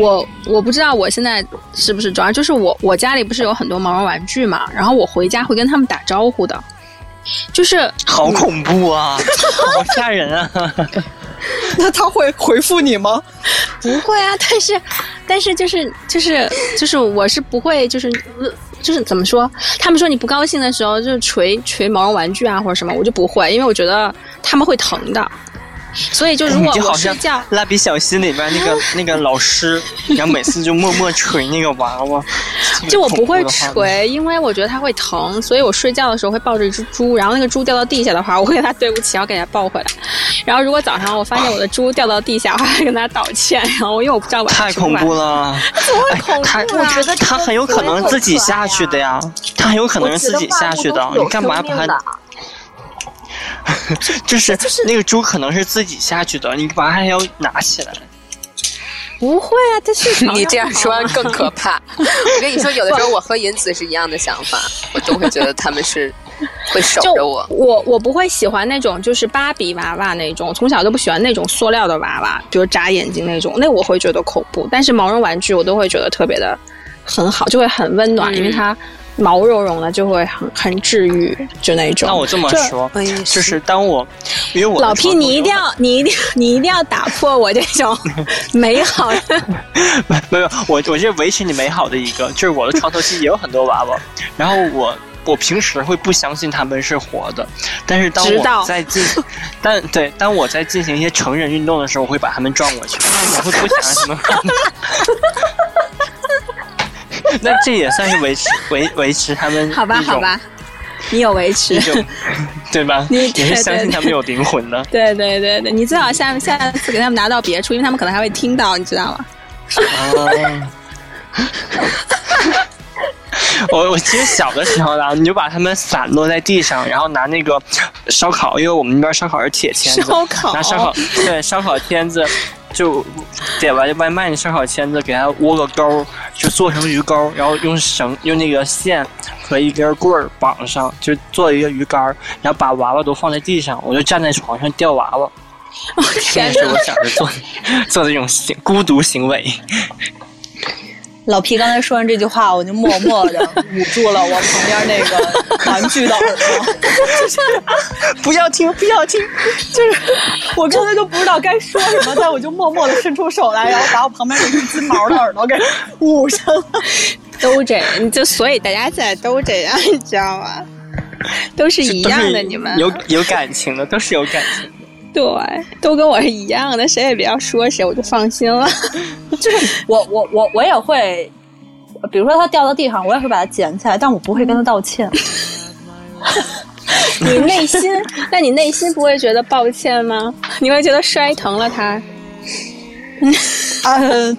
我我不知道我现在是不是主要就是我我家里不是有很多毛绒玩具嘛，然后我回家会跟他们打招呼的，就是好恐怖啊，好吓人啊！那他会回复你吗？不会啊，但是但是就是就是就是我是不会就是就是怎么说？他们说你不高兴的时候就捶捶毛绒玩具啊或者什么，我就不会，因为我觉得他们会疼的。所以就如果我睡觉，蜡笔小新里边那个 那个老师，然后每次就默默捶那个娃娃，就我不会捶，因为我觉得它会疼，所以我睡觉的时候会抱着一只猪，然后那个猪掉到地下的话，我会跟他对不起，要给他抱回来。然后如果早上我发现我的猪掉到地下，我会跟他道歉。然后因为我不知道晚上太恐怖了，怎么会恐怖？我觉得他很有可能自己下去的呀，他很有可能是自己下去的，你干嘛把他？就是那个猪可能是自己下去的，你把它还要拿起来。不会啊，这是你这样说更可怕。我跟你说，有的时候我和银子是一样的想法，我都会觉得他们是 会守着我。我我不会喜欢那种就是芭比娃娃那种，从小都不喜欢那种塑料的娃娃，比如眨眼睛那种，那我会觉得恐怖。但是毛绒玩具我都会觉得特别的很好，就会很温暖，嗯因为它毛茸茸的，就会很很治愈，就那种。那我这么说，就是是当我因为我老有你一定要，你一定，你一定要打破我这种 美好的。没有，我我是维持你美好的一个，就是我的床头其实也有很多娃娃，然后我我平时会不相信他们是活的，但是当我在进，但对，当我在进行一些成人运动的时候，我会把他们撞过去，我会不想让他们看到。那这也算是维持维维持他们好吧，好吧，你有维持对吧？你也是相信他们有灵魂的。对对对对，你最好下下次给他们拿到别处，因为他们可能还会听到，你知道吗？哦。我我其实小的时候呢，你就把它们散落在地上，然后拿那个烧烤，因为我们那边烧烤是铁签子，烧烤拿烧烤对烧烤签子，就点完外卖你烧烤签子，给它窝个钩，就做成鱼钩，然后用绳用那个线和一根棍儿绑上，就做一个鱼竿儿，然后把娃娃都放在地上，我就站在床上钓娃娃。这天是我小时候做做的这种行孤独行为。老皮刚才说完这句话，我就默默的捂住了我旁边那个玩具的耳朵，不要听，不要听。就是我刚才都不知道该说什么，但我就默默的伸出手来，然后把我旁边那根金毛的耳朵给捂上了。都这样，就所以大家现在都这样，你知道吗？都是一样的，你们有有感情的，都是有感情的。对，都跟我是一样的，谁也不要说谁，我就放心了。就是我我我我也会，比如说它掉到地上，我也会把它捡起来，但我不会跟他道歉。你内心，那你内心不会觉得抱歉吗？你会觉得摔疼了它？嗯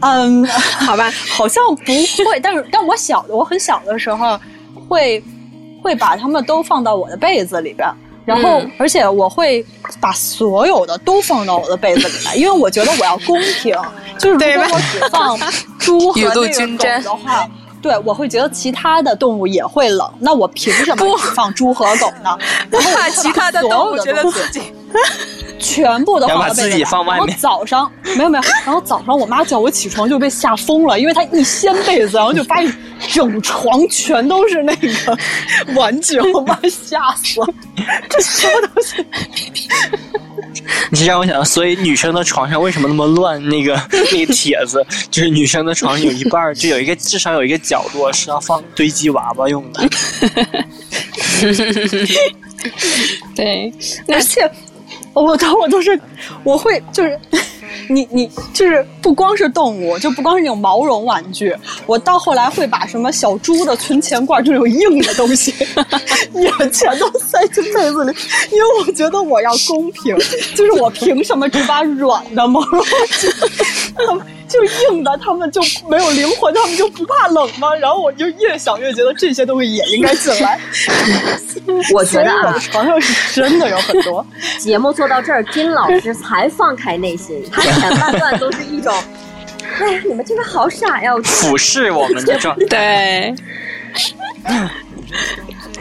嗯，好吧，好像不会，但是但我小的我很小的时候会会把它们都放到我的被子里边。然后，嗯而且我会把所有的都放到我的被子里来，因为我觉得我要公平。就是如果我只放猪和那个狗的话，对我会觉得其他的动物也会冷。那我凭什么只放猪和狗呢？然后我怕其他的所动物觉得有的东西自己全部都放到被子里，然后把自己放外面然后早上没有没有，然后早上我妈叫我起床就被吓疯了，因为她一掀被子，然后就发现整床全都是那个玩具，我妈吓死了。这什么东西？你是让我想到，所以女生的床上为什么那么乱？那个那个帖子，就是女生的床有一半儿就有一个至少有一个角落是要放堆积娃娃用的。对，而且我都我都是我会就是。你你就是不光是动物，就不光是那种毛绒玩具，我到后来会把什么小猪的存钱罐这种硬的东西，也全都塞进被子里，因为我觉得我要公平，就是我凭什么只把软的毛绒玩具，就硬的，他们就没有灵魂，他们就不怕冷吗？然后我就越想越觉得这些东西也应该进来，我觉得啊我的，床上是真的有很多。节目做到这儿，金老师才放开内心，他前半段都是一种，哎呀，你们真的好傻呀！我俯视我们的状态。对，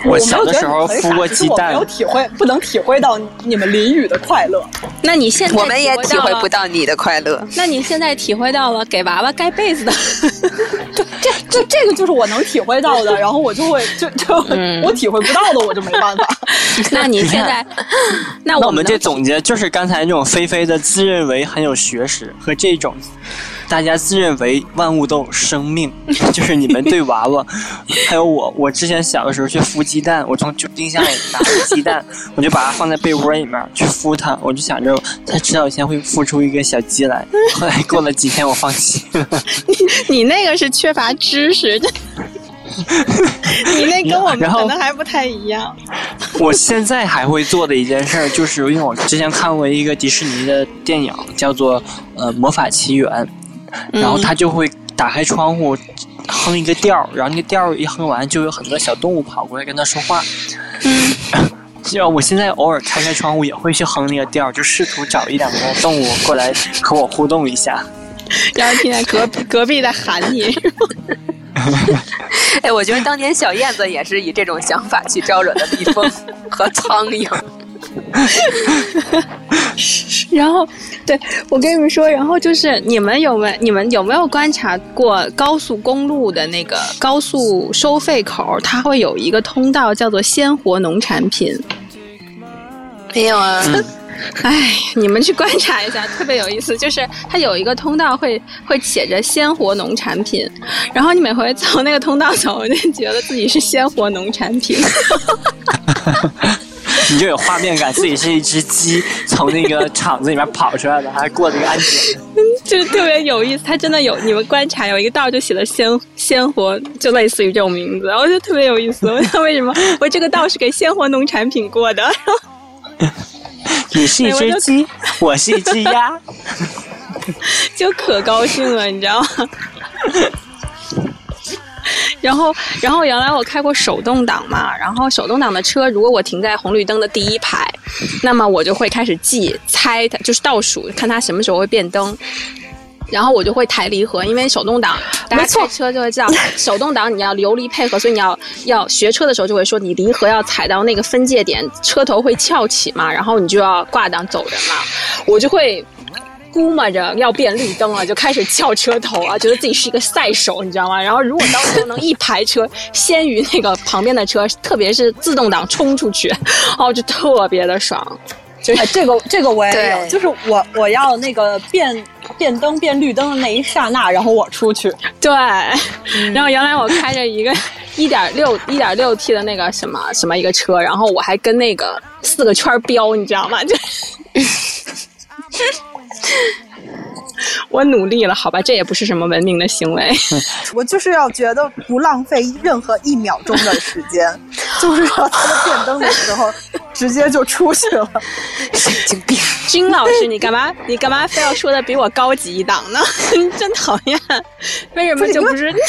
我小的时候孵过鸡蛋我没有，体会，不能体会到你们淋雨的快乐。那你现在我们也体会不到你的快乐。那你现在体会到了给娃娃盖被子的，这这这个就是我能体会到的，然后我就会就就、嗯我体会不到的，我就没办法。那你现在，那那我们们这总结就是刚才那种菲菲的自认为很有学识和这种大家自认为万物都有生命，就是你们对娃娃，还有我，我之前小的时候去孵鸡蛋，我从冰箱里拿个鸡蛋，我就把它放在被窝里面去孵它，我就想着它迟早有一天会孵出一个小鸡来。后来过了几天，我放弃了。你你那个是缺乏知识，你那跟我们可能还不太一样。我现在还会做的一件事儿，就是因为我之前看过一个迪士尼的电影，叫做呃《魔法奇缘》，然后他就会打开窗户哼一个调儿，然后那个调儿一哼完，就有很多小动物跑过来跟他说话。嗯 就我现在偶尔开开窗户也会去哼那个调儿，就试图找一两个动物过来和我互动一下。然后听见隔壁隔壁在喊你，哎，我觉得当年小燕子也是以这种想法去招惹的蜜蜂和苍蝇。然后，对我跟你们说，然后就是你们有没有你们有没有观察过高速公路的那个高速收费口，它会有一个通道叫做鲜活农产品。没有啊，哎，你们去观察一下，特别有意思。就是它有一个通道会会写着“鲜活农产品”，然后你每回走那个通道走，就觉得自己是鲜活农产品。你就有画面感，自己是一只鸡从那个厂子里面跑出来的，还过这个安检，就特别有意思。它真的有，你们观察有一个道就写了“鲜鲜活”，就类似于这种名字，我觉得特别有意思。我想为什么我这个道是给鲜活农产品过的？你是一只鸡，我是一只鸭，就可高兴了，你知道吗？然后，然后原来我开过手动挡嘛，然后手动挡的车，如果我停在红绿灯的第一排，那么我就会开始记猜它，就是倒数看它什么时候会变灯，然后我就会抬离合，因为手动挡大家开车就会知道，手动挡你要流离配合，所以你要要学车的时候就会说你离合要踩到那个分界点，车头会翘起嘛，然后你就要挂档走人嘛，我就会。估摸着要变绿灯了，就开始翘车头啊，觉得自己是一个赛手，你知道吗？然后如果当时能一排车先于那个旁边的车，特别是自动挡冲出去，哦，就特别的爽。就哎，这个这个我也有，就是我我要那个变变灯变绿灯的那一刹那，然后我出去。对，然后原来我开着一个 一点六一点六 T 的那个什么什么一个车，然后我还跟那个四个圈标，你知道吗？就 我努力了，好吧，这也不是什么文明的行为。我就是要觉得不浪费任何一秒钟的时间，就是要他们变灯的时候直接就出去了。神经病！君老师，你干嘛？你干嘛非要说的比我高级一档呢？真讨厌！为什么就不是？不是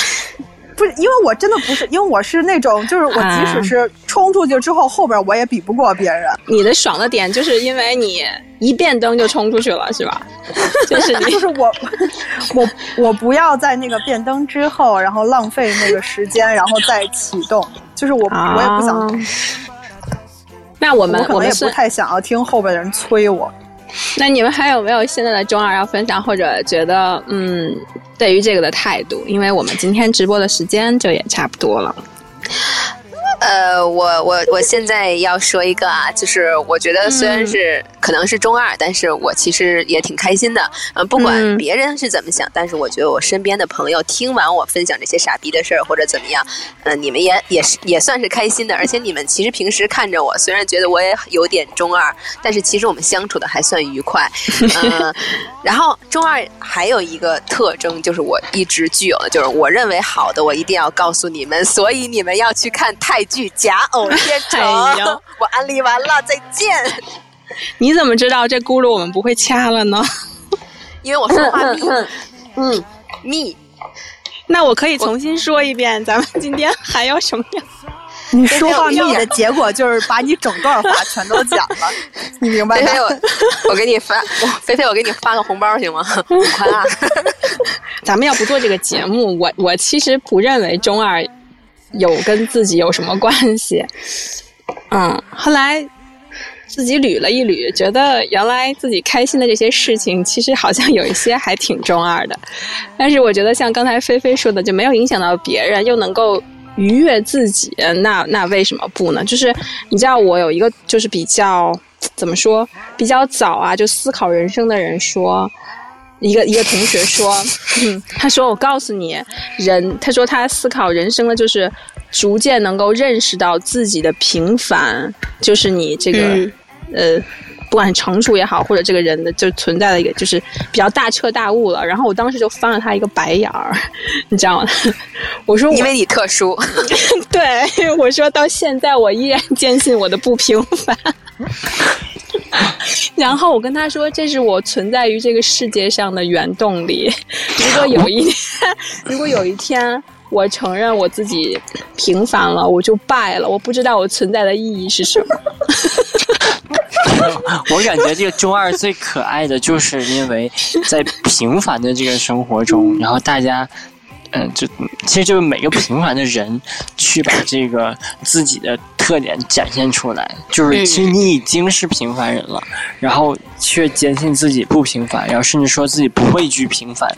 因为我真的不是，因为我是那种，就是我即使是冲出去之后，后边我也比不过别人。你的爽的点就是因为你一变灯就冲出去了，是吧？就是你就是我，我我不要在那个变灯之后，然后浪费那个时间，然后再启动。就是我，啊我也不想，那我们我可能也不太想要听后边的人催我。那你们还有没有现在的中二要分享，或者觉得嗯，对于这个的态度？因为我们今天直播的时间就也差不多了。呃，我我我现在要说一个啊，就是我觉得虽然是、可能是中二，但是我其实也挺开心的。嗯、不管嗯别人是怎么想，但是我觉得我身边的朋友听完我分享这些傻逼的事儿或者怎么样，嗯、你们也也是也算是开心的。而且你们其实平时看着我，虽然觉得我也有点中二，但是其实我们相处的还算愉快。嗯、然后中二还有一个特征，就是我一直具有的，就是我认为好的，我一定要告诉你们，所以你们要去看泰剧《假偶天成》哎呀我安利完了，再见。你怎么知道这轱辘我们不会掐了呢？因为我说话密，嗯，密。那我可以重新说一遍，咱们今天还要什么样？你说话密的结果就是把你整段话全都讲了，你明白吗？菲菲，我我给你发，我菲菲，我给你发个红包行吗？五块二！咱们要不做这个节目，我我其实不认为中二有跟自己有什么关系。嗯，后来自己捋了一捋，觉得原来自己开心的这些事情，其实好像有一些还挺中二的。但是我觉得像刚才菲菲说的，就没有影响到别人，又能够愉悦自己，那那为什么不呢？就是你知道，我有一个就是比较怎么说，比较早啊，就思考人生的人说。一个一个同学说，嗯，他说我告诉你，人，他说他思考人生的就是逐渐能够认识到自己的平凡，就是你这个、嗯呃，不管是成熟也好，或者这个人的就存在的一个就是比较大彻大悟了。然后我当时就翻了他一个白眼儿，你知道吗？我说我因为你特殊，对，我说到现在我依然坚信我的不平凡。然后我跟他说，这是我存在于这个世界上的原动力。如果有一天，如果有一天我承认我自己平凡了，我就败了，我不知道我存在的意义是什么。我感觉这个中二最可爱的就是因为在平凡的这个生活中，然后大家。嗯，就其实就是每个平凡的人去把这个自己的特点展现出来，就是其实你已经是平凡人了，然后却坚信自己不平凡，然后甚至说自己不畏惧平凡。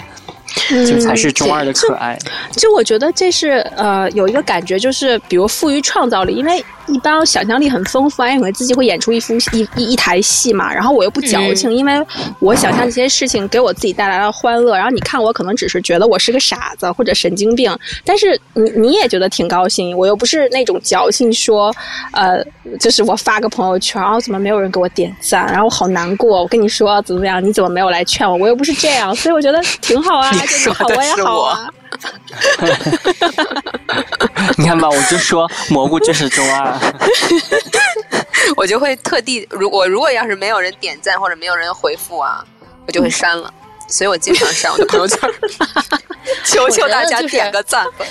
这才是中二的可爱。就我觉得这是呃有一个感觉，就是比如富于创造力，因为一般想象力很丰富，因为自己会演出一幅一一一台戏嘛。然后我又不矫情，因为我想象这些事情给我自己带来了欢乐。然后你看我可能只是觉得我是个傻子或者神经病，但是你你也觉得挺高兴。我又不是那种矫情说，呃，就是我发个朋友圈，然后怎么没有人给我点赞，然后我好难过。我跟你说怎么怎么样，你怎么没有来劝我？我又不是这样，所以我觉得挺好啊。说的是我，你看吧，我就说蘑菇就是中二，我就会特地，如果如果要是没有人点赞或者没有人回复啊，我就会删了，所以我经常删我的朋友圈，求求大家点个赞吧。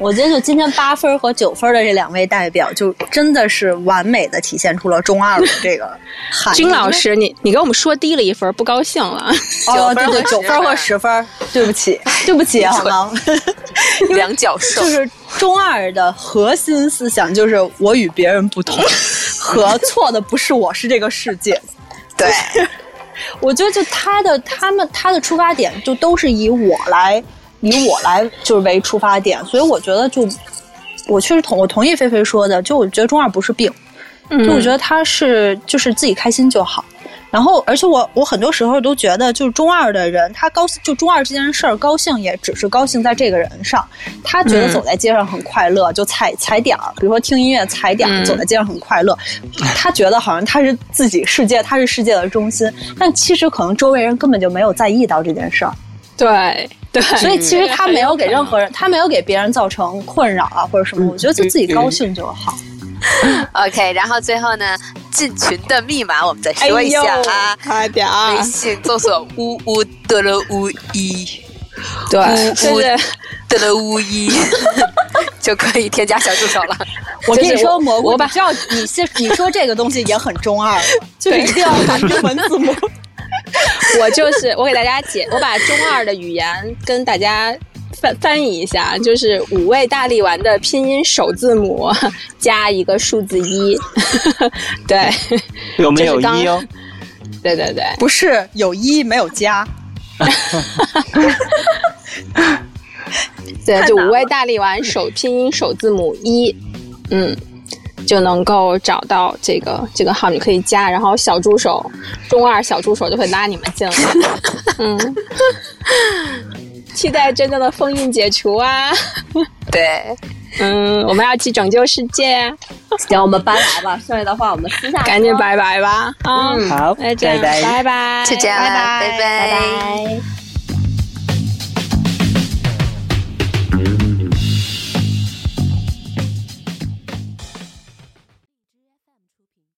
我觉得就今天八分和九分的这两位代表，就真的是完美的体现出了中二的这个含义。君老师，你你给我们说低了一分，不高兴了？哦，对对，九分或十分，对不起，对不起，好吗？两脚兽就是中二的核心思想，就是我与别人不同，和错的不是我，是这个世界。对，我觉得就他的他们他的出发点，就都是以我来。以我来就是为出发点，所以我觉得就我确实同我同意菲菲说的，就我觉得中二不是病，就我觉得他是就是自己开心就好。然后，而且我我很多时候都觉得，就是中二的人，他高兴就中二这件事儿高兴，也只是高兴在这个人上。他觉得走在街上很快乐，就踩踩点儿，比如说听音乐踩点儿，走在街上很快乐。他觉得好像他是自己世界，他是世界的中心，但其实可能周围人根本就没有在意到这件事儿。对。对，所以其实他没有给任何人，他没有给别人造成困扰啊，或者什么。我觉得就自己高兴就好。OK，然后最后呢，进群的密码我们再说一下啊，快点啊微信搜索呜呜得了呜一，对，呜呜得了呜一，就可以添加小助手了。我跟你说，蘑菇，你知道你先你说这个东西也很中二，就是一定要打英文字母。我就是我给大家解，我把中二的语言跟大家翻翻译一下，就是五味大力丸的拼音首字母 加一个数字一，对，有没有一哦？对对对，不是有一没有加，对，就五味大力丸首拼音首字母一，嗯。就能够找到这个这个号，你可以加，然后小助手中二小助手就会拉你们进来。嗯，期待真正的封印解除啊！对，嗯，我们要去拯救世界。行，我们拜拜吧。剩下的话我们私下赶紧拜拜吧。嗯，好，那这样拜拜，就这样，拜拜，拜拜拜。